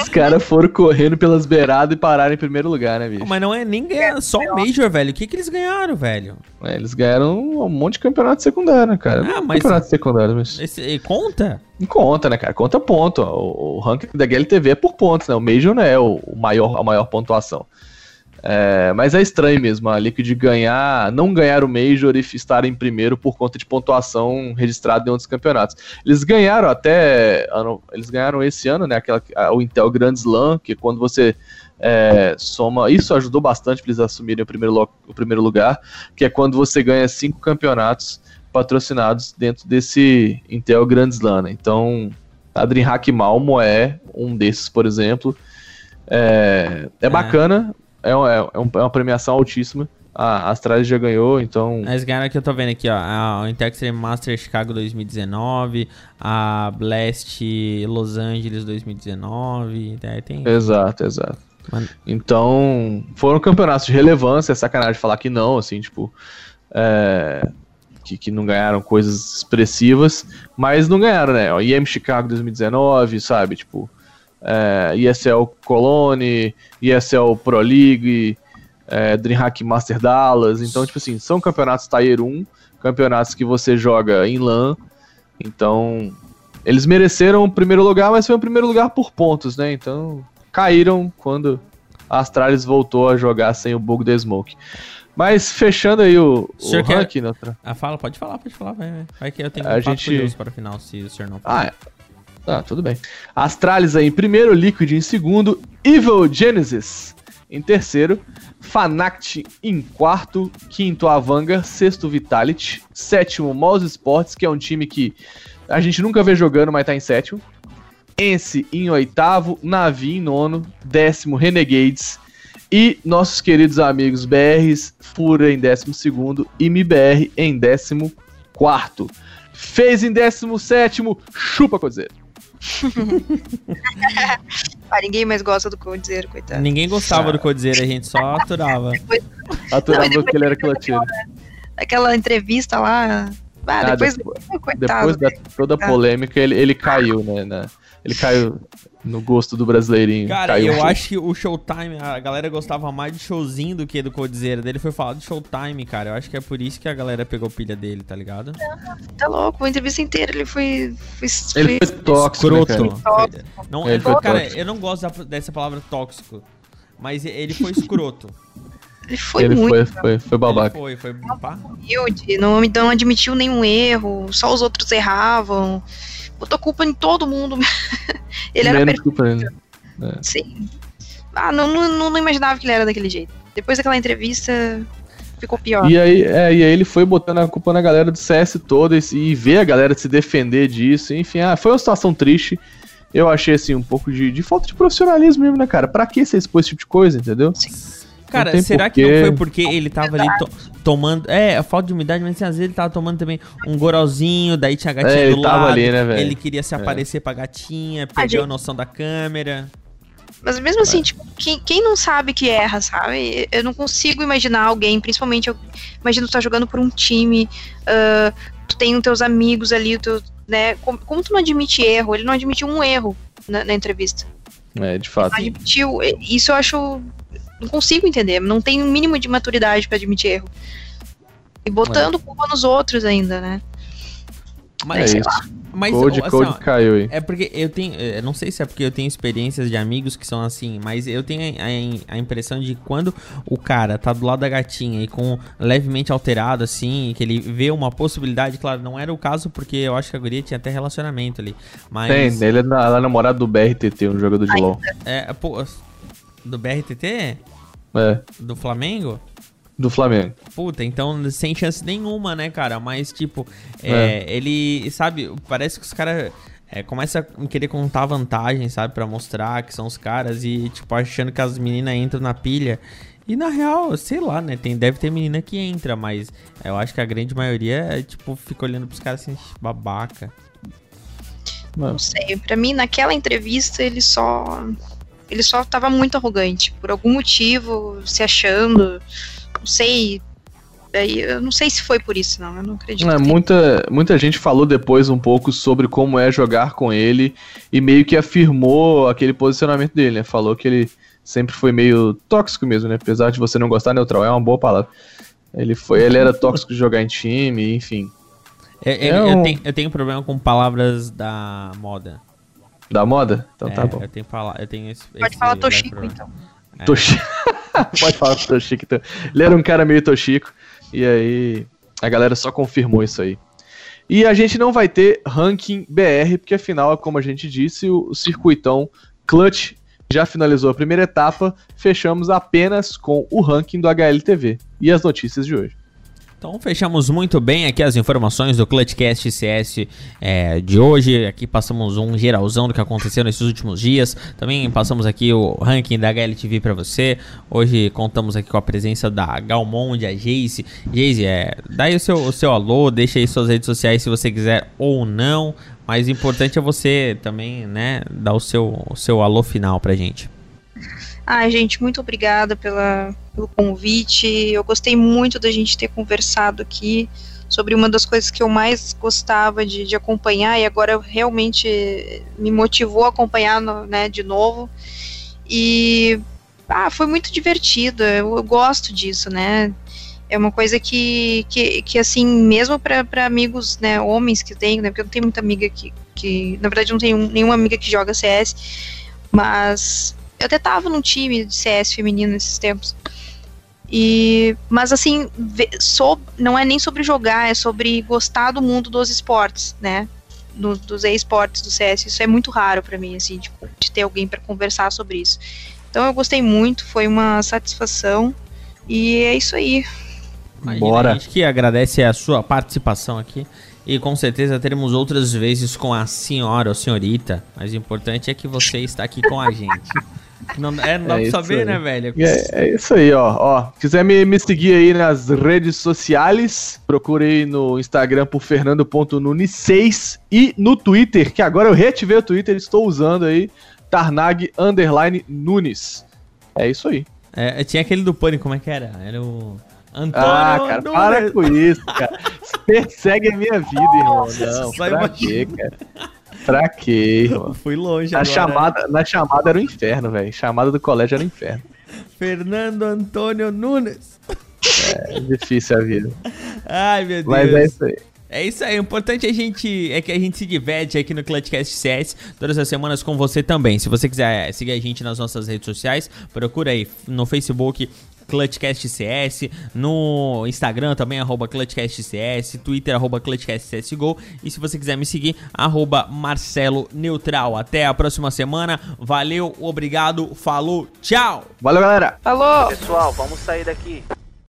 Os caras foram correndo pelas beiradas e pararam em primeiro lugar, né, bicho? Mas não é nem ganhar só o Major, velho. O que que eles ganharam, velho? É, eles ganharam um monte de campeonato secundário, né, cara? Ah, mas... Campeonato secundário, mas... Esse, conta? Conta, né, cara? Conta ponto. O, o ranking da GLTV é por pontos, né? O Major não é o maior, a maior pontuação. É, mas é estranho mesmo a Liquid ganhar, não ganhar o Major e estar em primeiro por conta de pontuação registrada em outros campeonatos. Eles ganharam até. Eles ganharam esse ano, né? Aquela, o Intel Grand Slam, que quando você é, soma. Isso ajudou bastante para eles assumirem o primeiro, o primeiro lugar, que é quando você ganha cinco campeonatos patrocinados dentro desse Intel Grand Slam. Né? Então, a DreamHack Malmo é um desses, por exemplo. É, é, é. bacana, é, é, é, uma premiação altíssima. A Astralis já ganhou, então. Eles ganharam aqui, eu tô vendo aqui, ó. A Intex Master Chicago 2019, a Blast Los Angeles 2019. Daí tem... Exato, exato. Mano. Então, foram campeonatos de relevância, é sacanagem falar que não, assim, tipo. É, que, que não ganharam coisas expressivas, mas não ganharam, né? O IM Chicago 2019, sabe? Tipo, é, ESL Cologne, ESL Pro League, é, DreamHack Master Dallas. Então, tipo assim, são campeonatos Tier 1, campeonatos que você joga em LAN. Então, eles mereceram o primeiro lugar, mas foi o primeiro lugar por pontos, né? Então, caíram quando a Astralis voltou a jogar sem o bug da Smoke. Mas fechando aí o, o, o ranking, quer... Ah, fala, pode falar, pode falar, vai, vai. vai que eu tenho a um gente... para o final, se o senhor não Ah, Ah, tudo bem. Astralis aí em primeiro, Liquid em segundo, Evil Genesis em terceiro, Fanact em quarto, quinto Avanga, sexto Vitality, sétimo Mouse Sports, que é um time que a gente nunca vê jogando, mas tá em sétimo. Ence em oitavo, Navi em nono, décimo Renegades e nossos queridos amigos BRs, Fura em décimo segundo e MBR em décimo quarto. Fez em décimo sétimo, chupa Codzeiro. Ah, ninguém mais gosta do Codzeiro, coitado. Ninguém gostava ah. do Codzeiro, a gente só aturava. Depois... Aturava não, que ele era clotilho. Aquela entrevista lá. Ah, ah depois, depois, depois da toda a polêmica, ele, ele caiu, né? Na, ele caiu no gosto do brasileirinho. Cara, eu acho que o Showtime, a galera gostava mais de showzinho do que do Codizeira. Dele foi falar de Showtime, cara. Eu acho que é por isso que a galera pegou pilha dele, tá ligado? Tá louco, a entrevista inteira ele foi. foi ele foi, tóxico. Né, escroto. Não, ele foi cara, tóxico. eu não gosto dessa palavra tóxico. Mas ele foi escroto. Ele foi ele muito. Foi, foi, foi babaca. Ele foi, foi. Humilde, não, não admitiu nenhum erro, só os outros erravam botou culpa em todo mundo. ele Menos era perfeito. culpa nele. É. Sim. Ah, não, não, não imaginava que ele era daquele jeito. Depois daquela entrevista, ficou pior. E aí, é, e aí ele foi botando a culpa na galera do CS toda e, e ver a galera se defender disso. Enfim, ah, foi uma situação triste. Eu achei, assim, um pouco de, de falta de profissionalismo mesmo, né, cara? Pra que você expor esse tipo de coisa, entendeu? Sim. Cara, será porquê. que não foi porque ele tava ali to tomando. É, a falta de umidade, mas assim, às vezes ele tava tomando também um goralzinho, daí tinha a gatinha é, do lado. Ali, né, ele queria se é. aparecer é. pra gatinha, perdeu a, a noção da câmera. Mas mesmo assim, tipo, quem, quem não sabe que erra, sabe? Eu não consigo imaginar alguém, principalmente eu imagino tu tá jogando por um time, uh, tu tem os teus amigos ali, tu, né? Como, como, tu não admite erro? Ele não admitiu um erro na, na entrevista. É, de fato. Ele admitiu. Isso eu acho não consigo entender. Não tem um mínimo de maturidade para admitir erro. E botando é. culpa nos outros ainda, né? Mas, é isso. Mas, code, assim, code ó, caiu aí. É porque eu tenho. Eu não sei se é porque eu tenho experiências de amigos que são assim, mas eu tenho a, a, impressão de quando o cara tá do lado da gatinha e com levemente alterado, assim, que ele vê uma possibilidade, claro, não era o caso, porque eu acho que a guria tinha até relacionamento ali. Mas... Tem, ele é, é namorado do BRTT, um jogador de LOL. É, pô. Do BRTT? É. Do Flamengo? Do Flamengo. Puta, então sem chance nenhuma, né, cara? Mas, tipo, é, é. ele, sabe, parece que os caras é, começam a querer contar vantagem, sabe? para mostrar que são os caras e, tipo, achando que as meninas entram na pilha. E na real, sei lá, né? Tem, deve ter menina que entra, mas eu acho que a grande maioria, é, tipo, fica olhando pros caras assim, babaca. Não sei, pra mim, naquela entrevista, ele só ele só tava muito arrogante, por algum motivo, se achando. não sei. Eu não sei se foi por isso, não. Eu não acredito. É, muita, muita gente falou depois um pouco sobre como é jogar com ele e meio que afirmou aquele posicionamento dele, né? Falou que ele sempre foi meio tóxico mesmo, né? Apesar de você não gostar, neutral é uma boa palavra. Ele foi, ele era tóxico de jogar em time, enfim. É, é, é um... eu, tenho, eu tenho problema com palavras da moda. Da moda? Então tá é, tá bom. Eu tenho, fala, eu tenho esse, Pode esse falar Toshiko, então. É. Toshiko. Pode falar Toshiko, então. Ele era um cara meio Toshiko. E aí, a galera só confirmou isso aí. E a gente não vai ter ranking BR, porque afinal, como a gente disse, o, o circuitão Clutch já finalizou a primeira etapa. Fechamos apenas com o ranking do HLTV e as notícias de hoje. Então fechamos muito bem aqui as informações do Clutchcast CS é, de hoje. Aqui passamos um geralzão do que aconteceu nesses últimos dias. Também passamos aqui o ranking da HLTV para você. Hoje contamos aqui com a presença da Galmonde, a Jace. Jace, é, dá aí o seu, o seu alô, deixa aí suas redes sociais se você quiser ou não. Mas o importante é você também, né, dar o seu, o seu alô final pra gente. Ah, gente, muito obrigada pela, pelo convite. Eu gostei muito da gente ter conversado aqui sobre uma das coisas que eu mais gostava de, de acompanhar e agora realmente me motivou a acompanhar no, né, de novo. E ah, foi muito divertido. Eu, eu, gosto disso, né? É uma coisa que, que, que assim, mesmo para amigos, né, homens que tenho, né, porque eu não tenho muita amiga que, que na verdade, não tenho nenhuma amiga que joga CS, mas eu até tava num time de CS feminino nesses tempos. E, mas assim, so, não é nem sobre jogar, é sobre gostar do mundo dos esportes, né? Do, dos e-esportes do CS. Isso é muito raro para mim, assim, de, de ter alguém para conversar sobre isso. Então eu gostei muito, foi uma satisfação. E é isso aí. Imagina, Bora. A gente que agradece a sua participação aqui. E com certeza teremos outras vezes com a senhora ou senhorita. Mas o importante é que você está aqui com a gente. Não, é, não dá é pra saber, aí. né, velho? É, é, isso aí, ó. ó quiser me, me seguir aí nas redes sociais, procure aí no Instagram por fernando.nunes6 e no Twitter, que agora eu reativei o Twitter, estou usando aí, Tarnag Underline Nunes. É isso aí. É, tinha aquele do Pânico, como é que era? Era o... Antônio ah, cara, Nunes. para com isso, cara. Persegue a minha vida, irmão. Não, Sai pra quê, cara? Pra quê? Fui longe na agora. Chamada, na chamada era o inferno, velho. Chamada do colégio era o inferno. Fernando Antônio Nunes. É difícil a vida. Ai, meu Deus. Mas é isso aí. É isso aí, o importante é, a gente, é que a gente se diverte aqui no Clutchcast CS todas as semanas com você também. Se você quiser seguir a gente nas nossas redes sociais, procura aí no Facebook Clutchcast CS, no Instagram também, arroba Clutchcast CS, Twitter, arroba Clutchcast CSGO, e se você quiser me seguir, arroba Marcelo Neutral. Até a próxima semana, valeu, obrigado, falou, tchau! Valeu, galera! Falou! Pessoal, vamos sair daqui.